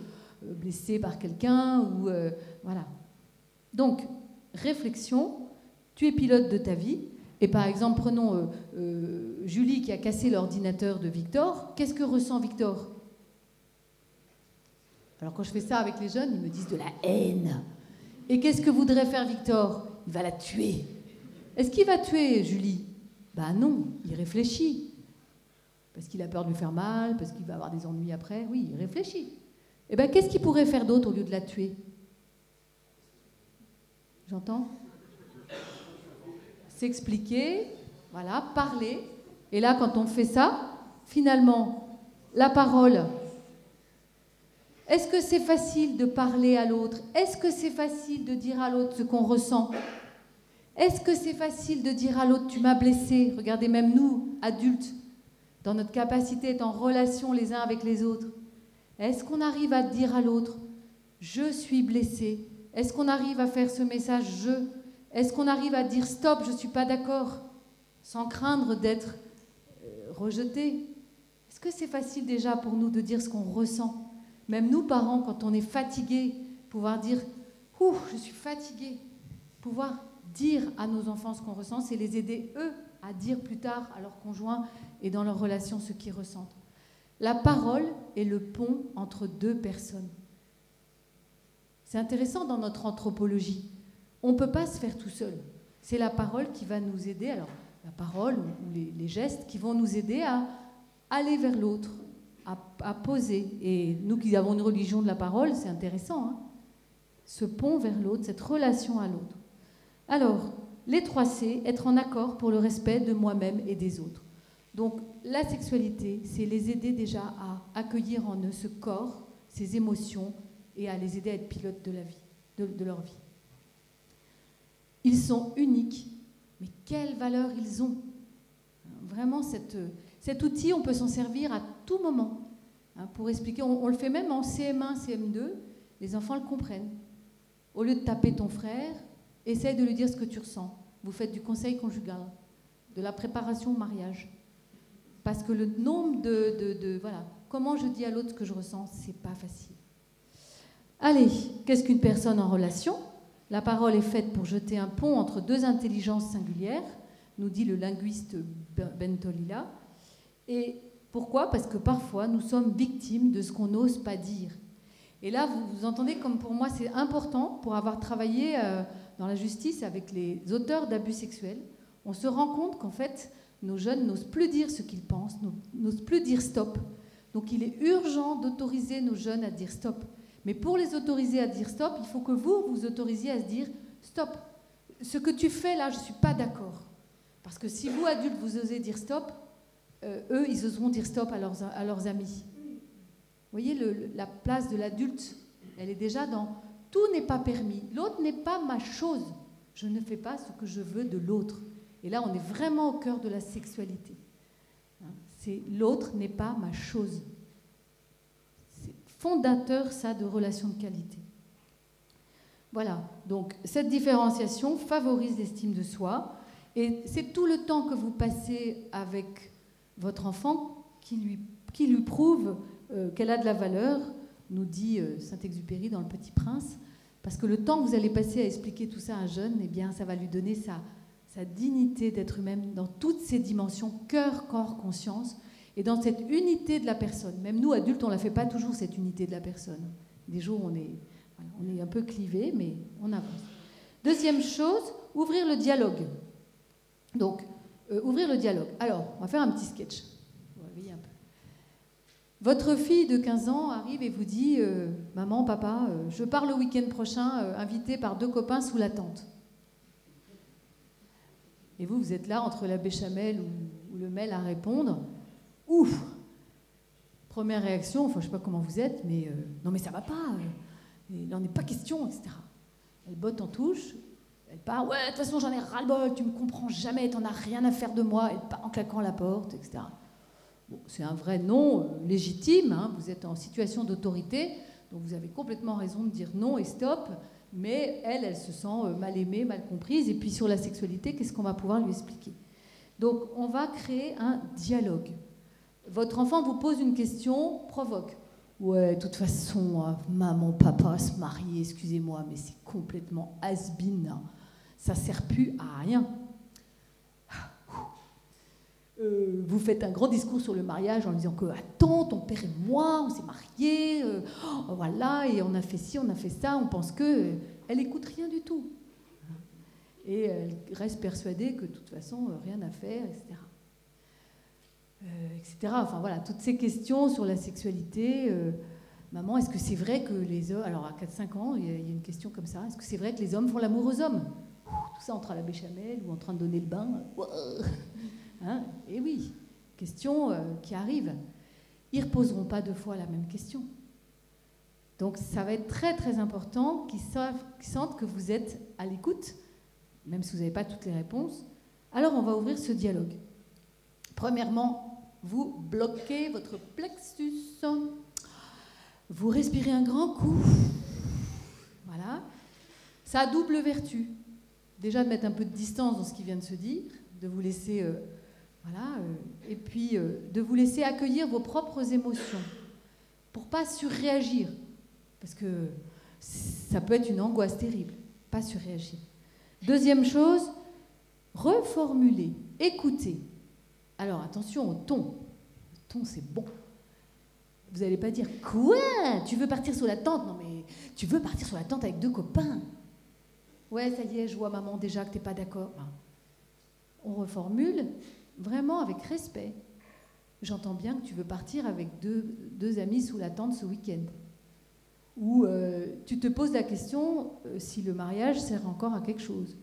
euh, blessés par quelqu'un ou euh, voilà. Donc réflexion, tu es pilote de ta vie. Et par exemple, prenons Julie qui a cassé l'ordinateur de Victor. Qu'est-ce que ressent Victor? Alors quand je fais ça avec les jeunes, ils me disent de la haine. Et qu'est-ce que voudrait faire Victor? Il va la tuer. Est-ce qu'il va tuer Julie? Ben non, il réfléchit. Parce qu'il a peur de lui faire mal, parce qu'il va avoir des ennuis après. Oui, il réfléchit. Eh bien, qu'est-ce qu'il pourrait faire d'autre au lieu de la tuer? J'entends? S'expliquer, voilà, parler. Et là, quand on fait ça, finalement, la parole, est-ce que c'est facile de parler à l'autre? Est-ce que c'est facile de dire à l'autre ce qu'on ressent? Est-ce que c'est facile de dire à l'autre tu m'as blessé? Regardez même nous, adultes, dans notre capacité d'être en relation les uns avec les autres. Est-ce qu'on arrive à dire à l'autre je suis blessé? Est-ce qu'on arrive à faire ce message je? Est-ce qu'on arrive à dire stop, je ne suis pas d'accord? Sans craindre d'être euh, rejeté. Est-ce que c'est facile déjà pour nous de dire ce qu'on ressent? Même nous, parents, quand on est fatigué, pouvoir dire Ouh, je suis fatigué. Pouvoir dire à nos enfants ce qu'on ressent, c'est les aider, eux, à dire plus tard à leurs conjoints et dans leurs relations ce qu'ils ressentent. La parole est le pont entre deux personnes. C'est intéressant dans notre anthropologie. On ne peut pas se faire tout seul. C'est la parole qui va nous aider, alors la parole ou les, les gestes qui vont nous aider à aller vers l'autre, à, poser. Et nous qui avons une religion de la parole, c'est intéressant. Hein. ce pont vers l'autre, cette relation à l'autre. Alors, les trois C, être en accord pour le respect de moi-même et des autres. Donc, la sexualité, c'est les aider déjà à accueillir en eux ce corps, ces émotions, et à les aider à être pilotes de, la vie, de leur vie. Ils sont uniques, mais quelle valeur ils ont Vraiment, cet outil, on peut s'en servir à tout moment hein, pour expliquer. On, le fait même en CM1, CM2, les enfants le comprennent. Au lieu de taper ton frère, essaye de lui dire ce que tu ressens. Vous faites du conseil conjugal, de la préparation au mariage. Parce que le nombre de, de voilà, comment je dis à l'autre ce que je ressens, c'est pas facile. Allez, qu'est-ce qu'une personne en relation? La parole est faite pour jeter un pont entre deux intelligences singulières, nous dit le linguiste Bentolila. Et pourquoi? Parce que parfois, nous sommes victimes de ce qu'on n'ose pas dire. Et là, vous, entendez comme pour moi, c'est important pour avoir travaillé euh, dans la justice avec les auteurs d'abus sexuels. On se rend compte qu'en fait, nos jeunes n'osent plus dire ce qu'ils pensent, n'osent plus dire stop. Donc il est urgent d'autoriser nos jeunes à dire stop. Mais pour les autoriser à dire stop, il faut que vous vous autorisiez à se dire stop. Ce que tu fais là, je ne suis pas d'accord. Parce que si vous, adultes, vous osez dire stop, euh, eux, ils oseront dire stop à leurs, à leurs amis. Vous voyez, la place de l'adulte, elle est déjà dans tout n'est pas permis. L'autre n'est pas ma chose. Je ne fais pas ce que je veux de l'autre. Et là, on est vraiment au cœur de la sexualité. Hein, c'est l'autre n'est pas ma chose. C'est fondateur, ça, de relations de qualité. Voilà, donc cette différenciation favorise l'estime de soi. Et c'est tout le temps que vous passez avec votre enfant qui lui, prouve euh, qu'elle a de la valeur, nous dit euh, Saint-Exupéry dans Le Petit Prince, parce que le temps que vous allez passer à expliquer tout ça à un jeune, eh bien, ça va lui donner sa, sa dignité d'être humain dans toutes ses dimensions, cœur, corps, conscience, et dans cette unité de la personne. Même nous, adultes, on ne la fait pas toujours, cette unité de la personne. Des jours, on est, on est un peu clivé, mais on avance. Deuxième chose, ouvrir le dialogue. Donc, euh, ouvrir le dialogue. Alors, on va faire un petit sketch. Votre fille de 15 ans arrive et vous dit euh, Maman, papa, euh, je pars le week-end prochain, invité par deux copains sous la tente. Et vous, vous êtes là entre la béchamel ou le mail à répondre, ouf Première réaction, enfin je sais pas comment vous êtes, mais euh, non mais ça va pas, il n'en est pas question, etc. Elle botte en touche, elle part, ouais, de toute façon j'en ai ras-le-bol, tu me comprends jamais, t'en as rien à faire de moi, elle part en claquant la porte, etc. c'est un vrai non euh, légitime, hein. vous êtes en situation d'autorité, donc vous avez complètement raison de dire non et stop, mais elle, elle se sent euh, mal aimée, mal comprise, et puis sur la sexualité, qu'est-ce qu'on va pouvoir lui expliquer? Donc on va créer un dialogue. Votre enfant vous pose une question, provoque. Ouais, de toute façon, euh, maman, papa se marier, excusez-moi, mais c'est complètement has-been. Hein. Ça sert plus à rien. Euh, vous faites un grand discours sur le mariage en disant que attends, ton père et moi, on s'est mariés, euh, oh, voilà, et on a fait ci, on a fait ça, on pense que elle écoute rien du tout. Et elle reste persuadée que de toute façon, rien à faire, etc. Euh, etc. Enfin voilà, toutes ces questions sur la sexualité. Euh, maman, est-ce que c'est vrai que les hommes. Alors à 4-5 ans, il y, a une question comme ça. Est-ce que c'est vrai que les hommes font l'amour aux hommes? Tout ça entre à la béchamel ou en train de donner le bain. Hein? Et oui, question euh, qui arrive. Ils ne reposeront pas deux fois la même question. Donc ça va être très très important qu'ils sentent que vous êtes à l'écoute, même si vous n'avez pas toutes les réponses. Alors on va ouvrir ce dialogue. Premièrement, vous bloquez votre plexus. Vous respirez un grand coup. Voilà. Ça a double vertu. Déjà de mettre un peu de distance dans ce qui vient de se dire, de vous laisser, euh, voilà, euh, et puis euh, de vous laisser accueillir vos propres émotions, pour pas surréagir, parce que ça peut être une angoisse terrible. Pas surréagir. Deuxième chose, reformuler, écouter. Alors attention au ton. Le ton, c'est bon. Vous n'allez pas dire Quoi? Tu veux partir sur la tente? Non, mais tu veux partir sur la tente avec deux copains Ouais, ça y est, je vois maman déjà que tu n'es pas d'accord. On reformule vraiment avec respect. J'entends bien que tu veux partir avec deux, deux amis sous la tente ce week-end. Ou euh, tu te poses la question euh, si le mariage sert encore à quelque chose.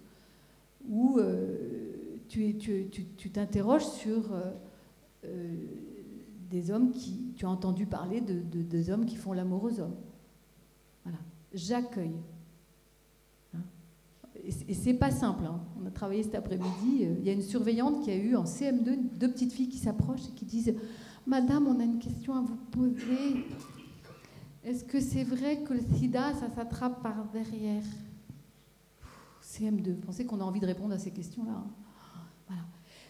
Ou euh, tu t'interroges sur euh, euh, des hommes qui. Tu as entendu parler de, des hommes qui font l'amour aux hommes. Voilà. J'accueille. Et, c'est pas simple. Hein. On a travaillé cet après-midi. Euh, il y a une surveillante qui a eu en CM2 deux petites filles qui s'approchent et qui disent Madame, on a une question à vous poser. Est-ce que c'est vrai que le sida, ça s'attrape par derrière? CM2. Pensez qu'on a envie de répondre à ces questions-là. Hein?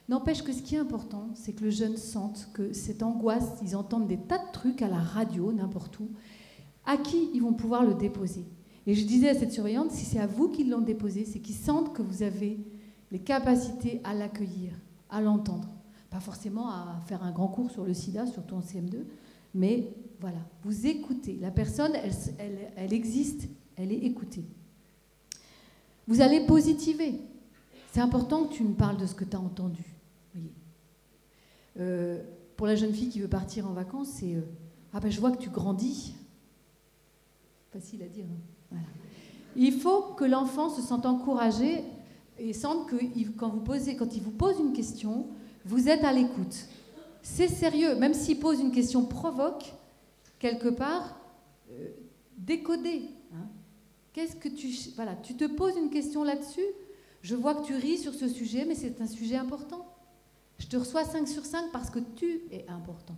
N'empêche que ce qui est important, c'est que le jeune sente que cette angoisse, ils entendent des tas de trucs à la radio, n'importe où, à qui ils vont pouvoir le déposer. Et je disais à cette surveillante, si c'est à vous qu'ils l'ont déposé, c'est qu'ils sentent que vous avez les capacités à l'accueillir, à l'entendre. Pas forcément à faire un grand cours sur le sida, surtout en CM2, mais voilà, vous écoutez. La personne, elle, existe, elle est écoutée. Vous allez positiver. C'est important que tu me parles de ce que tu as entendu. Euh, pour la jeune fille qui veut partir en vacances, c'est euh, Ah ben je vois que tu grandis. Facile à dire. Hein. Il faut que l'enfant se sente encouragé et sente que quand, vous posez, quand il vous pose une question, vous êtes à l'écoute. C'est sérieux, même s'il pose une question provoque, quelque part, euh, décoder. Hein. Qu'est-ce que tu. Voilà, tu te poses une question là-dessus. Je vois que tu ris sur ce sujet, mais c'est un sujet important. Je te reçois 5 sur 5 parce que tu es important.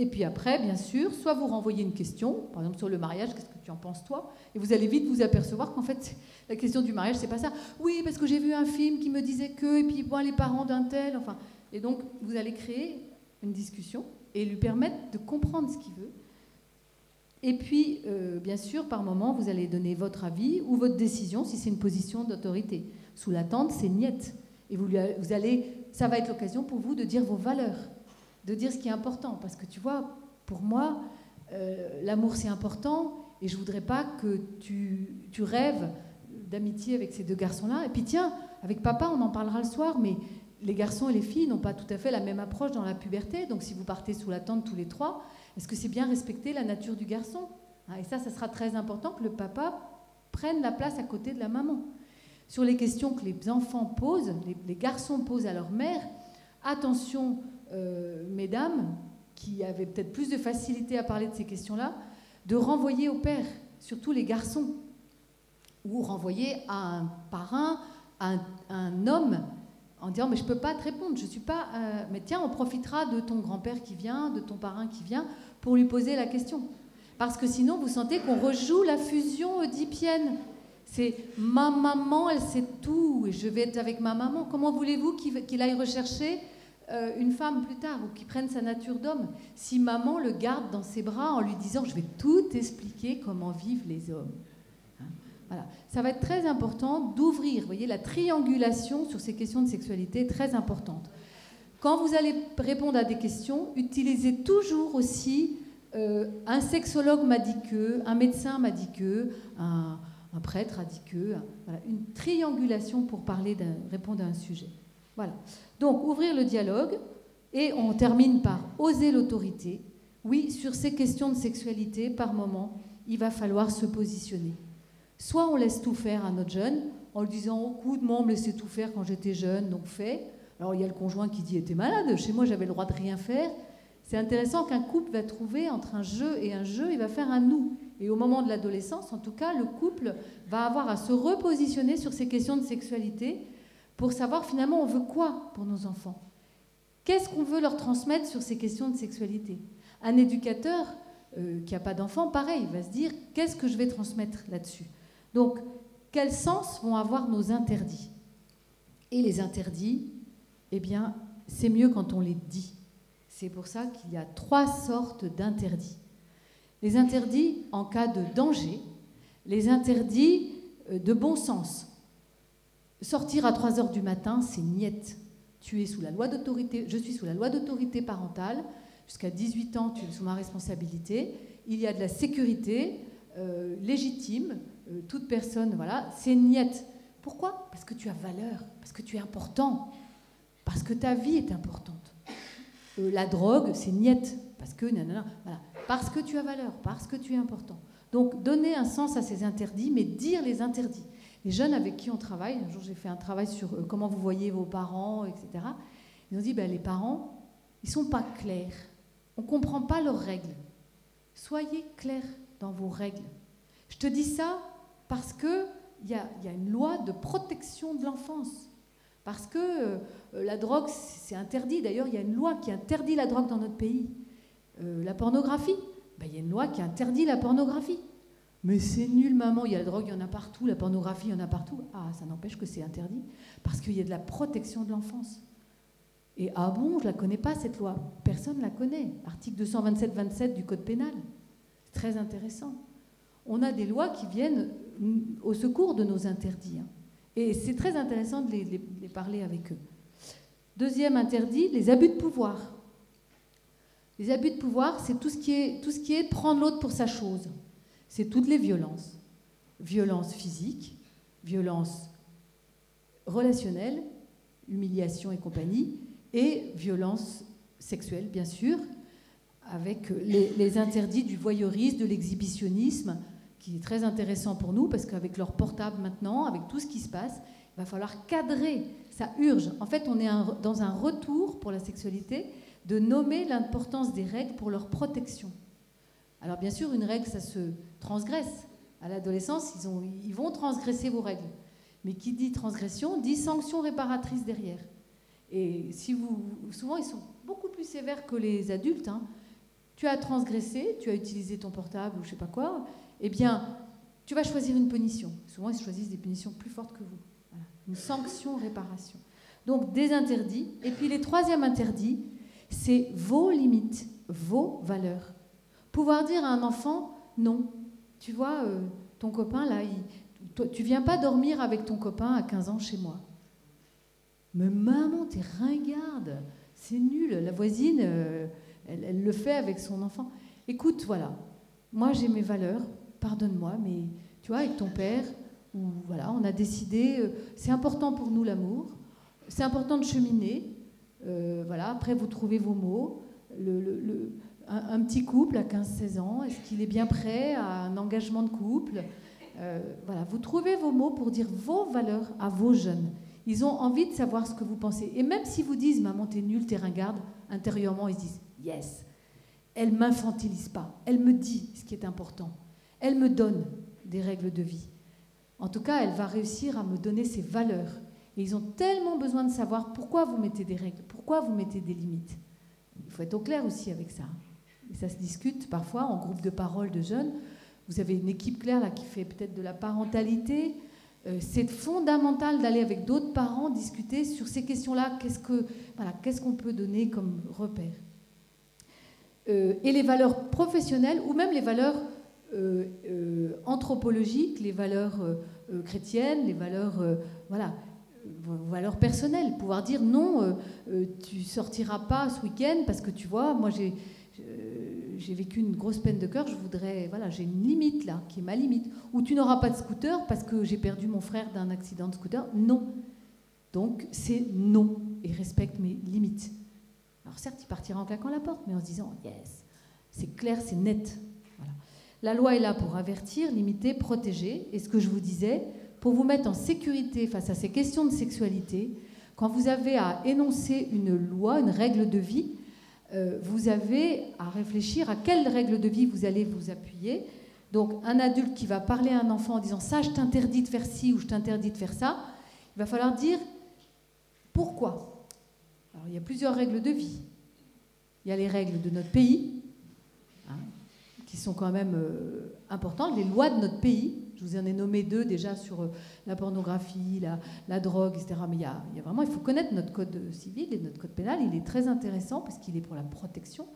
Et puis après, bien sûr, soit vous renvoyez une question, par exemple sur le mariage, qu'est-ce que tu en penses toi? Et vous allez vite vous apercevoir qu'en fait, [laughs] la question du mariage, c'est pas ça. Oui, parce que j'ai vu un film qui me disait que, et puis moi, les parents d'un tel, enfin. Et donc, vous allez créer une discussion et lui permettre de comprendre ce qu'il veut. Et puis, euh, bien sûr, par moment, vous allez donner votre avis ou votre décision si c'est une position d'autorité. Sous l'attente, c'est niette. Et vous, vous allez ça va être l'occasion pour vous de dire vos valeurs, de dire ce qui est important. Parce que tu vois, pour moi, euh, l'amour c'est important et je voudrais pas que tu, tu rêves d'amitié avec ces deux garçons-là. Et puis tiens, avec papa, on en parlera le soir, mais les garçons et les filles n'ont pas tout à fait la même approche dans la puberté. Donc si vous partez sous la tente tous les trois, est-ce que c'est bien respecter la nature du garçon? Hein, Et ça, ça sera très important que le papa prenne la place à côté de la maman sur les questions que les enfants posent, les, garçons posent à leur mère, attention, euh, mesdames, qui avaient peut-être plus de facilité à parler de ces questions-là, de renvoyer au père, surtout les garçons, ou renvoyer à un parrain, à un, homme, en disant mais je ne peux pas te répondre, je suis pas, euh, mais tiens, on profitera de ton grand-père qui vient, de ton parrain qui vient, pour lui poser la question. Parce que sinon, vous sentez qu'on rejoue la fusion oedipienne. C'est ma maman, elle sait tout, et je vais être avec ma maman. Comment voulez-vous qu'il aille rechercher euh, une femme plus tard ou qu'il prenne sa nature d'homme si maman le garde dans ses bras en lui disant je vais tout expliquer comment vivent les hommes hein, voilà. Ça va être très important d'ouvrir, voyez, la triangulation sur ces questions de sexualité est très importante. Quand vous allez répondre à des questions, utilisez toujours aussi euh, un sexologue m'a dit que, un médecin m'a dit que, un, prêtre a dit que, une triangulation pour parler répondre à un sujet. Voilà. Donc, ouvrir le dialogue, et on termine par oser l'autorité. Oui, sur ces questions de sexualité, par moment, il va falloir se positionner. Soit on laisse tout faire à notre jeune, en lui disant oh, écoute, moi, on me laissait tout faire quand j'étais jeune, donc fais. Alors, il y a le conjoint qui dit T'es malade, chez moi, j'avais le droit de rien faire. C'est intéressant qu'un couple va trouver entre un jeu et un jeu, il va faire un nous. Et au moment de l'adolescence, en tout cas, le couple va avoir à se repositionner sur ces questions de sexualité pour savoir finalement on veut quoi pour nos enfants. Qu'est-ce qu'on veut leur transmettre sur ces questions de sexualité? Un éducateur euh, qui n'a pas d'enfant, pareil, va se dire qu'est-ce que je vais transmettre là-dessus? Donc, quel sens vont avoir nos interdits? Et les interdits, eh bien, c'est mieux quand on les dit. C'est pour ça qu'il y a trois sortes d'interdits. Les interdits en cas de danger, les interdits euh, de bon sens, Sortir à 3 heures du matin, c'est niette. Tu es sous la loi d'autorité, je suis sous la loi d'autorité parentale. Jusqu'à 18 ans, tu es sous ma responsabilité. Il y a de la sécurité euh, légitime. Euh, toute personne, voilà, c'est niette. Pourquoi? Parce que tu as valeur, parce que tu es important, parce que ta vie est importante. Euh, la drogue, c'est niette, parce que voilà, parce que tu as valeur, parce que tu es important. Donc donner un sens à ces interdits, mais dire les interdits les jeunes avec qui on travaille, un jour j'ai fait un travail sur euh, comment vous voyez vos parents, etc. Ils ont dit, ben, les parents, ils ne sont pas clairs. On ne comprend pas leurs règles. Soyez clairs dans vos règles. Je te dis ça parce qu'il y a, y a une loi de protection de l'enfance. Parce que euh, la drogue, c'est interdit. D'ailleurs, il y a une loi qui interdit la drogue dans notre pays. Euh, la pornographie, ben, il y a une loi qui interdit la pornographie. Mais c'est nul, maman, il y a la drogue, il y en a partout, la pornographie, il y en a partout. Ah, ça n'empêche que c'est interdit, parce qu'il y a de la protection de l'enfance. Et ah bon, je ne la connais pas, cette loi. Personne ne la connaît. Article 227-27 du Code pénal. Très intéressant. On a des lois qui viennent au secours de nos interdits. Hein. Et c'est très intéressant de les, parler avec eux. Deuxième interdit, les abus de pouvoir. Les abus de pouvoir, c'est tout ce qui est prendre l'autre pour sa chose c'est toutes les violences. Violence physique, violence relationnelle, humiliation et compagnie, et violence sexuelle, bien sûr, avec les, interdits du voyeurisme, de l'exhibitionnisme, qui est très intéressant pour nous, parce qu'avec leur portable maintenant, avec tout ce qui se passe, il va falloir cadrer, ça urge. En fait, on est dans un retour pour la sexualité de nommer l'importance des règles pour leur protection. Alors bien sûr, une règle, ça se transgresse. À l'adolescence, ils, vont transgresser vos règles. Mais qui dit transgression dit sanction réparatrice derrière. Et si vous, souvent, ils sont beaucoup plus sévères que les adultes. Hein. Tu as transgressé, tu as utilisé ton portable ou je sais pas quoi. Eh bien, tu vas choisir une punition. Souvent, ils choisissent des punitions plus fortes que vous. Une sanction réparation. Donc des interdits. Et puis les troisième interdits, c'est vos limites, vos valeurs. Pouvoir dire à un enfant, non, tu vois, euh, ton copain, là, il, tu viens pas dormir avec ton copain à 15 ans chez moi. Mais maman, t'es ringarde, c'est nul, la voisine, euh, elle, le fait avec son enfant. Écoute, voilà, moi j'ai mes valeurs, pardonne-moi, mais tu vois, avec ton père, voilà, on a décidé, euh, c'est important pour nous l'amour, c'est important de cheminer, voilà, après vous trouvez vos mots, un, petit couple à 15-16 ans, est-ce qu'il est bien prêt à un engagement de couple? Euh, Voilà, vous trouvez vos mots pour dire vos valeurs à vos jeunes. Ils ont envie de savoir ce que vous pensez. Et même si vous disent Maman, t'es nulle, t'es ringarde, intérieurement, ils se disent Yes, elle m'infantilise pas. Elle me dit ce qui est important. Elle me donne des règles de vie. En tout cas, elle va réussir à me donner ses valeurs. Et ils ont tellement besoin de savoir pourquoi vous mettez des règles, pourquoi vous mettez des limites. Il faut être au clair aussi avec ça. Et ça se discute parfois en groupe de parole de jeunes. Vous avez une équipe claire là qui fait peut-être de la parentalité. Euh, c'est fondamental d'aller avec d'autres parents discuter sur ces questions-là. Qu'est-ce que voilà, qu'est-ce qu'on peut donner comme repère? Euh, Et les valeurs professionnelles ou même les valeurs euh, anthropologiques, les valeurs chrétiennes, les valeurs voilà valeurs personnelles, pouvoir dire non, euh, tu sortiras pas ce week-end parce que tu vois, moi j'ai j'ai vécu une grosse peine de cœur, je voudrais, voilà, j'ai une limite là, qui est ma limite. Ou tu n'auras pas de scooter parce que j'ai perdu mon frère d'un accident de scooter. Non. Donc c'est non et respecte mes limites. Alors certes, il partira en claquant la porte, mais en se disant yes, c'est clair, c'est net. La loi est là pour avertir, limiter, protéger. Et ce que je vous disais, pour vous mettre en sécurité face à ces questions de sexualité, quand vous avez à énoncer une loi, une règle de vie, euh, vous avez à réfléchir à quelle règle de vie vous allez vous appuyer. Donc un adulte qui va parler à un enfant en disant ça, je t'interdis de faire ci ou je t'interdis de faire ça, il va falloir dire pourquoi? Alors il y a plusieurs règles de vie. Il y a les règles de notre pays, hein, qui sont quand même euh, importantes, les lois de notre pays, je vous en ai nommé deux déjà sur euh, la pornographie, la, drogue, etc. Mais il y, a, vraiment, il faut connaître notre code civil et notre code pénal. Il est très intéressant parce qu'il est pour la protection.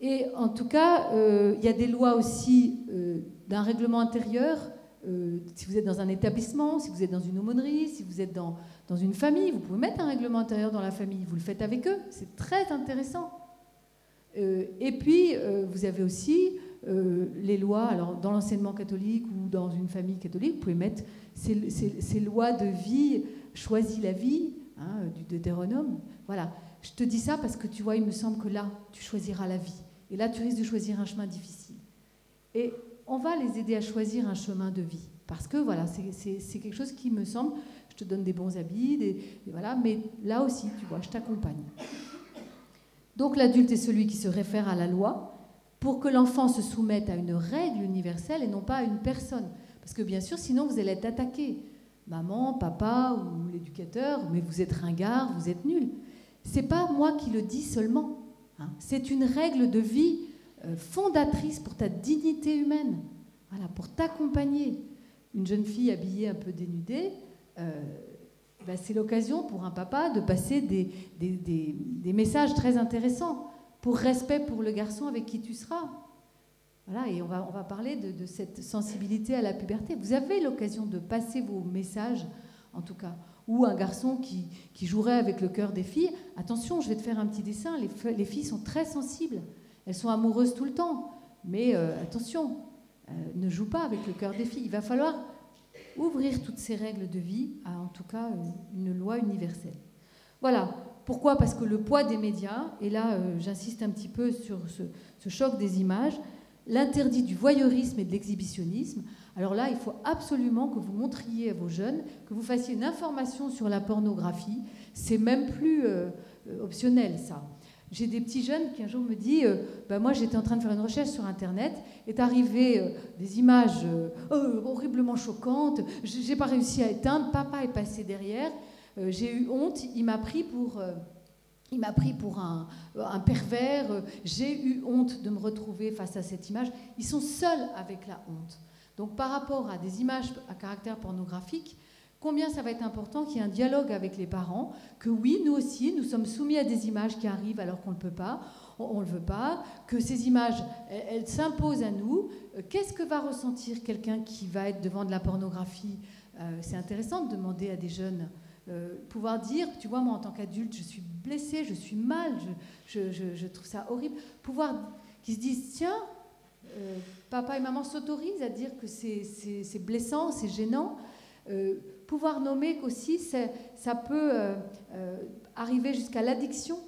Et en tout cas, euh, il y a des lois aussi euh, d'un règlement intérieur. si vous êtes dans un établissement, si vous êtes dans une aumônerie, si vous êtes dans, dans une famille, vous pouvez mettre un règlement intérieur dans la famille. Vous le faites avec eux. C'est très intéressant. et puis, vous avez aussi euh, les lois, alors dans l'enseignement catholique ou dans une famille catholique, vous pouvez mettre ces, lois de vie, choisis la vie, hein, du Deutéronome. Voilà, je te dis ça parce que tu vois, il me semble que là, tu choisiras la vie. Et là, tu risques de choisir un chemin difficile. Et on va les aider à choisir un chemin de vie. Parce que voilà, c'est quelque chose qui me semble, je te donne des bons habits, voilà, mais là aussi, tu vois, je t'accompagne. Donc l'adulte est celui qui se réfère à la loi, pour que l'enfant se soumette à une règle universelle et non pas à une personne. Parce que bien sûr, sinon vous allez être attaqué. Maman, papa ou l'éducateur, mais vous êtes ringard, vous êtes nul. C'est pas moi qui le dis seulement. Hein. C'est une règle de vie euh, fondatrice pour ta dignité humaine, voilà, pour t'accompagner. Une jeune fille habillée un peu dénudée, euh, bah, c'est l'occasion pour un papa de passer des, des messages très intéressants pour respect pour le garçon avec qui tu seras. Voilà, et on va, on va parler de, cette sensibilité à la puberté. Vous avez l'occasion de passer vos messages, en tout cas. Ou un garçon qui, qui jouerait avec le cœur des filles. Attention, je vais te faire un petit dessin. Les, les filles sont très sensibles. Elles sont amoureuses tout le temps. Mais euh, attention, euh, ne joue pas avec le cœur des filles. Il va falloir ouvrir toutes ces règles de vie à, en tout cas, une loi universelle. Voilà, pourquoi? Parce que le poids des médias, et là euh, j'insiste un petit peu sur ce, choc des images, l'interdit du voyeurisme et de l'exhibitionnisme. Alors là, il faut absolument que vous montriez à vos jeunes, que vous fassiez une information sur la pornographie. C'est même plus euh, euh, optionnel, ça. J'ai des petits jeunes qui un jour me disent bah, Moi, j'étais en train de faire une recherche sur Internet, est arrivé des images horriblement choquantes, j'ai pas réussi à éteindre, papa est passé derrière, euh, j'ai eu honte, il m'a pris pour... Euh, il m'a pris pour un, un pervers, j'ai eu honte de me retrouver face à cette image. Ils sont seuls avec la honte. Donc par rapport à des images à caractère pornographique, combien ça va être important qu'il y ait un dialogue avec les parents, que oui, nous aussi, nous sommes soumis à des images qui arrivent alors qu'on ne peut pas, on ne le veut pas, que ces images, elles, s'imposent à nous. Euh, qu'est-ce que va ressentir quelqu'un qui va être devant de la pornographie? C'est intéressant de demander à des jeunes euh, pouvoir dire, tu vois, moi en tant qu'adulte, je suis blessée, je suis mal, je, je, je, trouve ça horrible. Pouvoir qu'ils se disent, tiens, euh, papa et maman s'autorisent à dire que c'est blessant, c'est gênant. Euh, pouvoir nommer qu'aussi ça peut arriver jusqu'à l'addiction.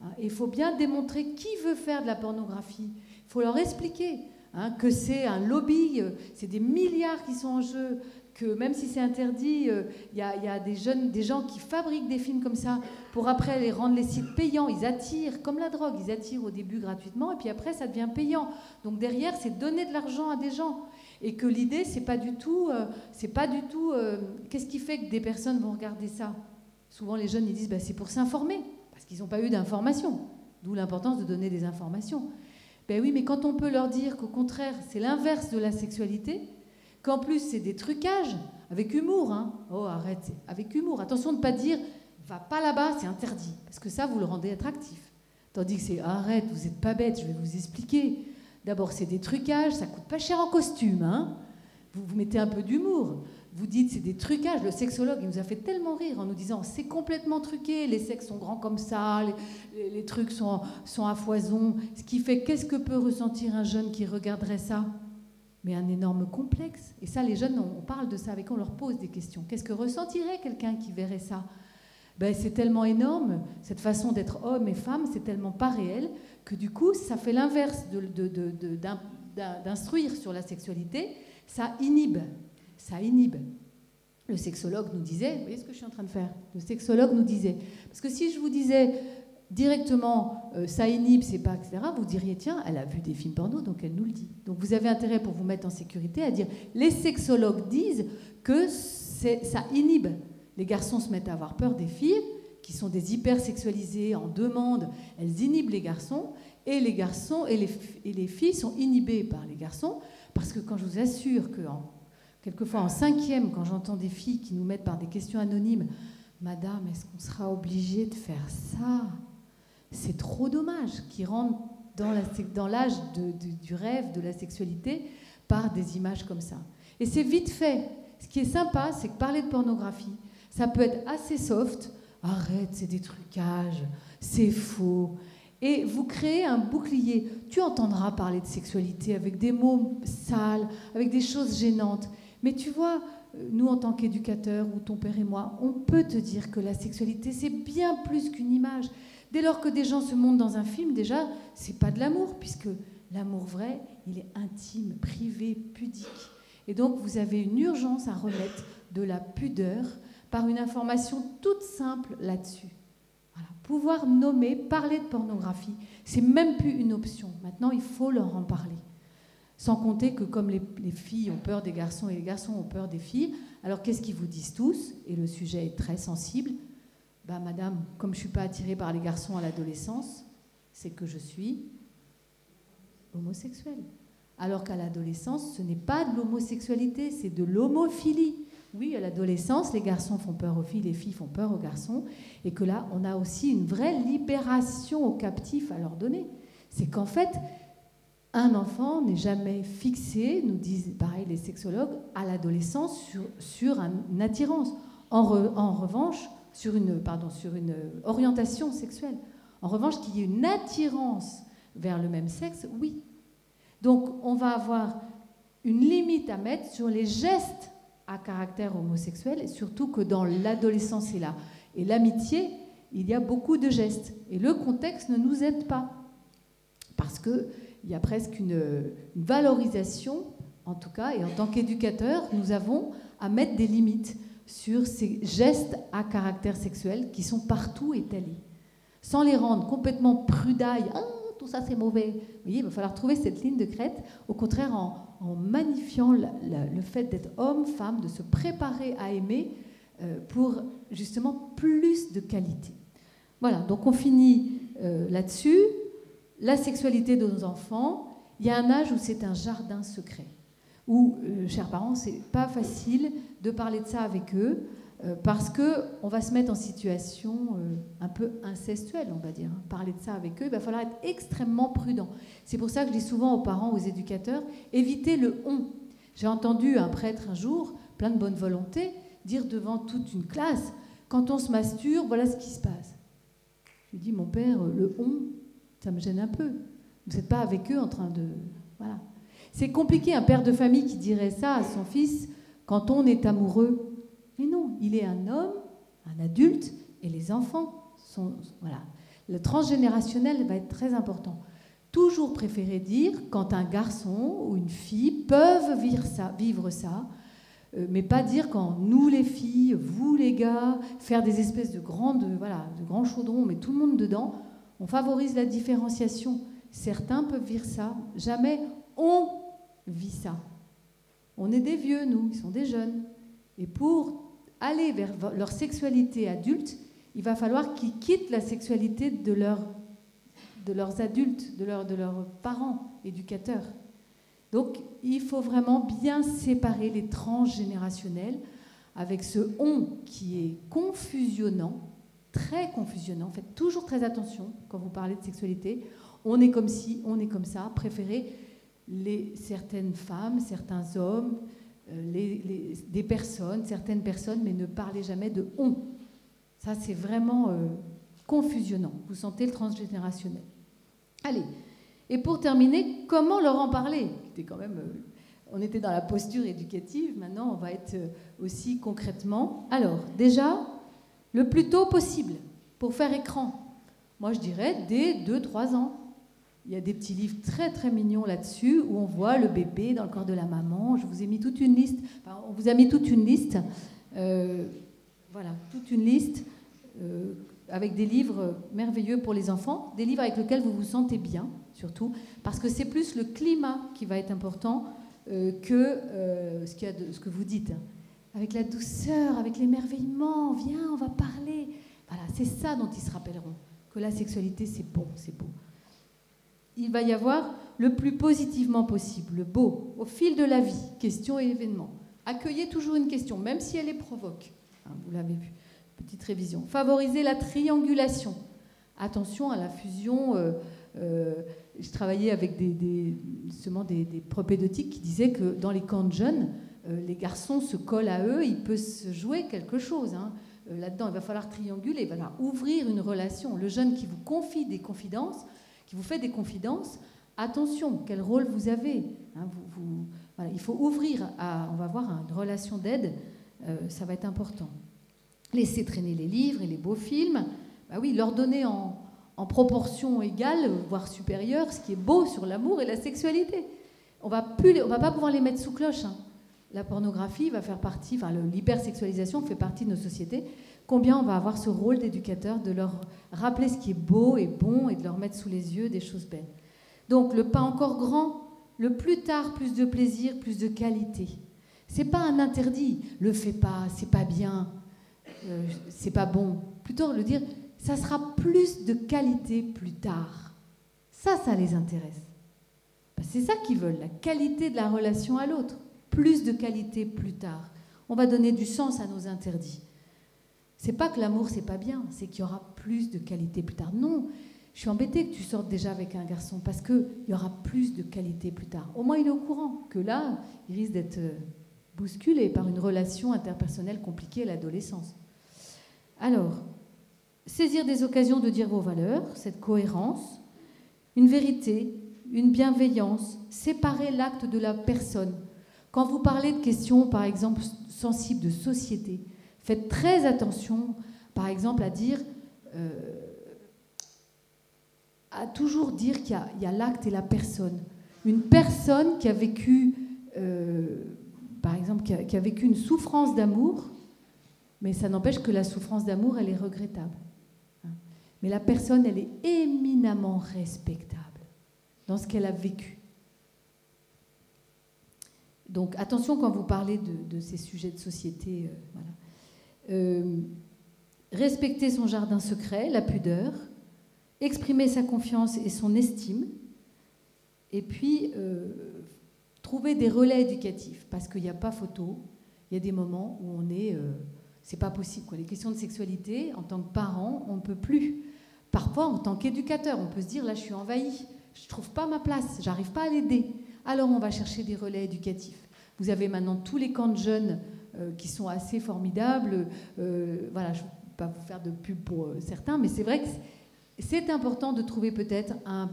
Hein. il faut bien démontrer qui veut faire de la pornographie. Il faut leur expliquer hein, que c'est un lobby, c'est des milliards qui sont en jeu, que même si c'est interdit, il euh, y, a, des jeunes, des gens qui fabriquent des films comme ça pour après les rendre les sites payants. Ils attirent, comme la drogue, ils attirent au début gratuitement et puis après ça devient payant. Donc derrière, c'est donner de l'argent à des gens. Et que l'idée, c'est pas du tout, euh, c'est pas du tout. Euh, qu'est-ce qui fait que des personnes vont regarder ça? Souvent, les jeunes ils disent, bah, c'est pour s'informer parce qu'ils n'ont pas eu d'informations. D'où l'importance de donner des informations. Ben oui, mais quand on peut leur dire qu'au contraire, c'est l'inverse de la sexualité, qu'en plus c'est des trucages, avec humour, hein. Oh, arrête, avec humour. Attention de ne pas dire, va pas là-bas, c'est interdit, parce que ça, vous le rendez attractif? Tandis que c'est, arrête, vous n'êtes pas bête, je vais vous expliquer. D'abord, c'est des trucages, ça coûte pas cher en costume, hein. Vous, vous mettez un peu d'humour. Vous dites c'est des trucages. Le sexologue, il nous a fait tellement rire en nous disant c'est complètement truqué, les sexes sont grands comme ça, les, trucs sont, sont à foison. Ce qui fait qu'est-ce que peut ressentir un jeune qui regarderait ça? Un énorme complexe. Et ça, les jeunes, on parle de ça avec on leur pose des questions. Qu'est-ce que ressentirait quelqu'un qui verrait ça? Ben, C'est tellement énorme, cette façon d'être homme et femme, c'est tellement pas réel, que du coup, ça fait l'inverse d'instruire sur la sexualité, ça inhibe. Ça inhibe. Le sexologue nous disait, vous voyez ce que je suis en train de faire? Le sexologue nous disait, parce que si je vous disais, directement euh, ça inhibe, c'est pas, etc., vous diriez, tiens, elle a vu des films porno, donc elle nous le dit. Donc vous avez intérêt pour vous mettre en sécurité à dire, les sexologues disent que ça inhibe. Les garçons se mettent à avoir peur des filles, qui sont des hypersexualisées en demande, elles inhibent les garçons, et les garçons et les, et les filles sont inhibées par les garçons, parce que quand je vous assure que quelquefois en cinquième, quand j'entends des filles qui nous mettent par des questions anonymes, Madame, est-ce qu'on sera obligé de faire ça? C'est trop dommage qu'ils rentrent dans l'âge du rêve, de la sexualité, par des images comme ça. Et c'est vite fait. Ce qui est sympa, c'est que parler de pornographie, ça peut être assez soft. Arrête, c'est des trucages, c'est faux. Et vous créez un bouclier. Tu entendras parler de sexualité avec des mots sales, avec des choses gênantes. Mais tu vois, nous en tant qu'éducateurs, ou ton père et moi, on peut te dire que la sexualité, c'est bien plus qu'une image. Dès lors que des gens se montrent dans un film, déjà, c'est pas de l'amour, puisque l'amour vrai, il est intime, privé, pudique. Et donc, vous avez une urgence à remettre de la pudeur par une information toute simple là-dessus. Pouvoir nommer, parler de pornographie, c'est même plus une option. Maintenant, il faut leur en parler. Sans compter que comme les, les, filles ont peur des garçons et les garçons ont peur des filles, alors qu'est-ce qu'ils vous disent tous? Et le sujet est très sensible. Bah, madame, comme je ne suis pas attirée par les garçons à l'adolescence, c'est que je suis homosexuelle. Alors qu'à l'adolescence, ce n'est pas de l'homosexualité, c'est de l'homophilie. Oui, à l'adolescence, les garçons font peur aux filles, les filles font peur aux garçons, et que là, on a aussi une vraie libération aux captifs à leur donner. C'est qu'en fait, un enfant n'est jamais fixé, nous disent pareil les sexologues, à l'adolescence sur, sur une attirance. En revanche, sur une, pardon, sur une orientation sexuelle. En revanche, qu'il y ait une attirance vers le même sexe, oui. Donc on va avoir une limite à mettre sur les gestes à caractère homosexuel, et surtout que dans l'adolescence et, l'amitié, il y a beaucoup de gestes. Et le contexte ne nous aide pas. Parce qu'il y a presque une, une valorisation, en tout cas, et en tant qu'éducateur, nous avons à mettre des limites sur ces gestes à caractère sexuel qui sont partout étalés, sans les rendre complètement prudailles. Ah, tout ça c'est mauvais. Il va falloir trouver cette ligne de crête, au contraire en, magnifiant le fait d'être homme, femme, de se préparer à aimer euh, pour justement plus de qualité. Voilà, donc on finit euh, là-dessus. La sexualité de nos enfants, il y a un âge où c'est un jardin secret où, euh, chers parents, c'est pas facile de parler de ça avec eux euh, parce que on va se mettre en situation euh, un peu incestuelle, on va dire. Parler de ça avec eux, il va falloir être extrêmement prudent. C'est pour ça que je dis souvent aux parents, aux éducateurs, évitez le on. J'ai entendu un prêtre un jour, plein de bonne volonté, dire devant toute une classe, quand on se masturbe, voilà ce qui se passe. Je lui dis, mon père, le on, ça me gêne un peu. Vous n'êtes pas avec eux en train de... Voilà. C'est compliqué un père de famille qui dirait ça à son fils quand on est amoureux. Mais non, il est un homme, un adulte, et les enfants sont... Voilà. Le transgénérationnel va être très important. Toujours préférer dire quand un garçon ou une fille peuvent vivre ça, vivre ça Euh, mais pas dire quand nous les filles, vous les gars, faire des espèces de voilà, de grands chaudrons, mais tout le monde dedans. On favorise la différenciation. Certains peuvent vivre ça. Jamais on vit ça. On est des vieux, nous, ils sont des jeunes. Et pour aller vers leur sexualité adulte, il va falloir qu'ils quittent la sexualité de, de leurs adultes, de, de leurs parents, éducateurs. Donc il faut vraiment bien séparer les tranches générationnelles avec ce on qui est confusionnant, très confusionnant. Faites toujours très attention quand vous parlez de sexualité. On est comme si, on est comme ça. Préférez les, certaines femmes, certains hommes, euh, des personnes, certaines personnes, mais ne parlez jamais de on. Ça, c'est vraiment euh, confusionnant. Vous sentez le transgénérationnel. Allez, et pour terminer, comment leur en parler On était dans la posture éducative, maintenant on va être euh, aussi concrètement. Alors, déjà, le plus tôt possible pour faire écran. Moi, je dirais dès 2-3 ans. Il y a des petits livres très très mignons là-dessus où on voit le bébé dans le corps de la maman. Je vous ai mis toute une liste. on vous a mis toute une liste. Euh, voilà, toute une liste avec des livres merveilleux pour les enfants, des livres avec lesquels vous vous sentez bien surtout, parce que c'est plus le climat qui va être important euh, que euh, ce, ce, que vous dites. Avec la douceur, avec l'émerveillement, viens, on va parler. Voilà, c'est ça dont ils se rappelleront, que la sexualité, c'est bon, c'est beau. Il va y avoir le plus positivement possible, le beau, au fil de la vie, questions et événements. Accueillez toujours une question, même si elle les provoque. Hein, vous l'avez vu. Petite révision. Favoriser la triangulation. Attention à la fusion. Euh, je travaillais avec des, des, des, propédotiques qui disaient que dans les camps de jeunes, euh, les garçons se collent à eux, il peut se jouer quelque chose. Hein. Euh, là-dedans, il va falloir trianguler, il va falloir ouvrir une relation. Le jeune qui vous confie des confidences, qui vous fait des confidences, attention, quel rôle vous avez. Hein, il faut ouvrir à, on va voir, une relation d'aide, euh, ça va être important. Laisser traîner les livres et les beaux films, bah oui, leur donner en, en proportion égale, voire supérieure, ce qui est beau sur l'amour et la sexualité. On va plus, on va pas pouvoir les mettre sous cloche. Hein. La pornographie va faire partie, enfin l'hypersexualisation fait partie de nos sociétés. Combien on va avoir ce rôle d'éducateur de leur rappeler ce qui est beau et bon et de leur mettre sous les yeux des choses belles. Donc le pas encore grand, le plus tard, plus de plaisir, plus de qualité. C'est pas un interdit. Le fais pas, c'est pas bien, euh, c'est pas bon. Plutôt le dire, ça sera plus de qualité plus tard. Ça, ça les intéresse. C'est ça qu'ils veulent, la qualité de la relation à l'autre. Plus de qualité plus tard. On va donner du sens à nos interdits. C'est pas que l'amour c'est pas bien, c'est qu'il y aura plus de qualité plus tard. Non, je suis embêtée que tu sortes déjà avec un garçon parce qu'il y aura plus de qualité plus tard. Au moins il est au courant que là, il risque d'être euh, bousculé par une relation interpersonnelle compliquée à l'adolescence. Alors, saisir des occasions de dire vos valeurs, cette cohérence, une vérité, une bienveillance, séparer l'acte de la personne. Quand vous parlez de questions, par exemple, sensibles de société, faites très attention, par exemple, à dire, euh, à toujours dire qu'il y a, l'acte et la personne. Une personne qui a vécu, euh, par exemple, qui a vécu une souffrance d'amour, mais ça n'empêche que la souffrance d'amour, elle est regrettable. Mais la personne, elle est éminemment respectable dans ce qu'elle a vécu. Donc attention quand vous parlez de, ces sujets de société. Euh, euh, respecter son jardin secret, la pudeur, exprimer sa confiance et son estime, et puis euh, trouver des relais éducatifs, parce qu'il n'y a pas photo, il y a des moments où on est... c'est pas possible. Les questions de sexualité, en tant que parent, on ne peut plus. Parfois, en tant qu'éducateur, on peut se dire là, je suis envahi, je ne trouve pas ma place, j'arrive pas à l'aider. Alors, on va chercher des relais éducatifs. Vous avez maintenant tous les camps de jeunes euh, qui sont assez formidables. Euh, voilà, je ne vais pas vous faire de pub pour euh, certains, mais c'est vrai que c'est important de trouver peut-être un.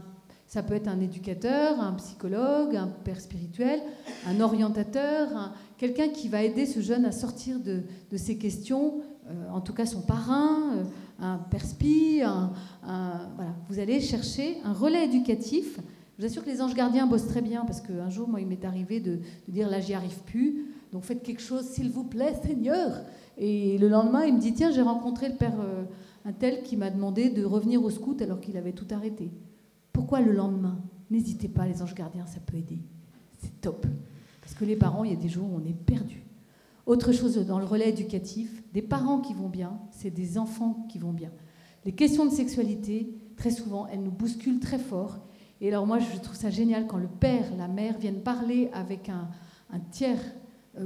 Ça peut être un éducateur, un psychologue, un père spirituel, un orientateur, quelqu'un qui va aider ce jeune à sortir de, de ces questions, en tout cas son parrain un perspi, un, voilà. vous allez chercher un relais éducatif. Je vous assure que les anges gardiens bossent très bien parce qu'un jour, moi, il m'est arrivé de, dire là, j'y arrive plus. Donc faites quelque chose, s'il vous plaît, Seigneur. Et le lendemain, il me dit, tiens, j'ai rencontré le père euh, un tel qui m'a demandé de revenir au scout alors qu'il avait tout arrêté. Pourquoi le lendemain? N'hésitez pas, les anges gardiens, ça peut aider. C'est top. Parce que les parents, il y a des jours où on est perdu. Autre chose dans le relais éducatif, des parents qui vont bien, c'est des enfants qui vont bien. Les questions de sexualité, très souvent, elles nous bousculent très fort. Et alors moi, je trouve ça génial quand le père, la mère viennent parler avec un, tiers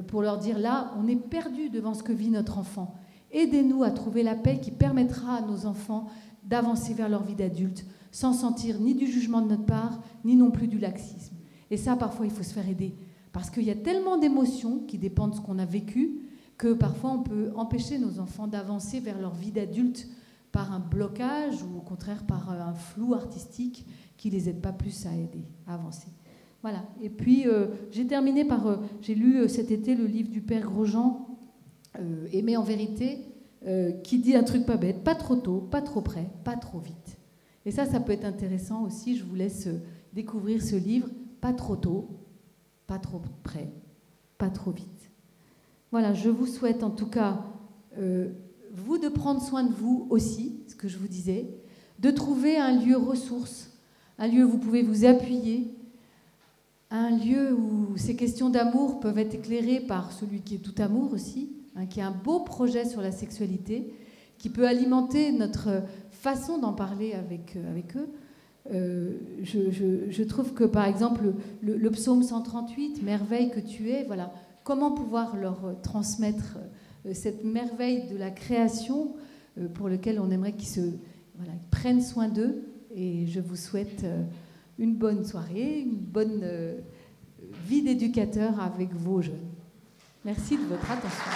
pour leur dire, là, on est perdu devant ce que vit notre enfant. Aidez-nous à trouver la paix qui permettra à nos enfants d'avancer vers leur vie d'adulte sans sentir ni du jugement de notre part, ni non plus du laxisme. Et ça, parfois, il faut se faire aider. Parce qu'il y a tellement d'émotions qui dépendent de ce qu'on a vécu que parfois on peut empêcher nos enfants d'avancer vers leur vie d'adulte par un blocage ou au contraire par euh, un flou artistique qui les aide pas plus à aider, à avancer. Voilà. Et puis euh, j'ai terminé par, euh, j'ai lu cet été le livre du père Grosjean, Aimer en vérité, qui dit un truc pas bête, pas trop tôt, pas trop près, pas trop vite. Et ça, ça peut être intéressant aussi. Je vous laisse découvrir ce livre, pas trop tôt, pas trop près, pas trop vite. Voilà, je vous souhaite en tout cas, euh, vous, de prendre soin de vous aussi, ce que je vous disais, de trouver un lieu ressource, un lieu où vous pouvez vous appuyer, un lieu où ces questions d'amour peuvent être éclairées par celui qui est tout amour aussi, hein, qui a un beau projet sur la sexualité, qui peut alimenter notre façon d'en parler avec, euh, eux. Euh, je, trouve que, par exemple, le, psaume 138, Merveille que tu es, voilà, comment pouvoir leur transmettre euh, cette merveille de la création pour lequel on aimerait qu'ils se prennent soin d'eux. Et je vous souhaite une bonne soirée, une bonne vie d'éducateur avec vos jeunes. Merci de votre attention.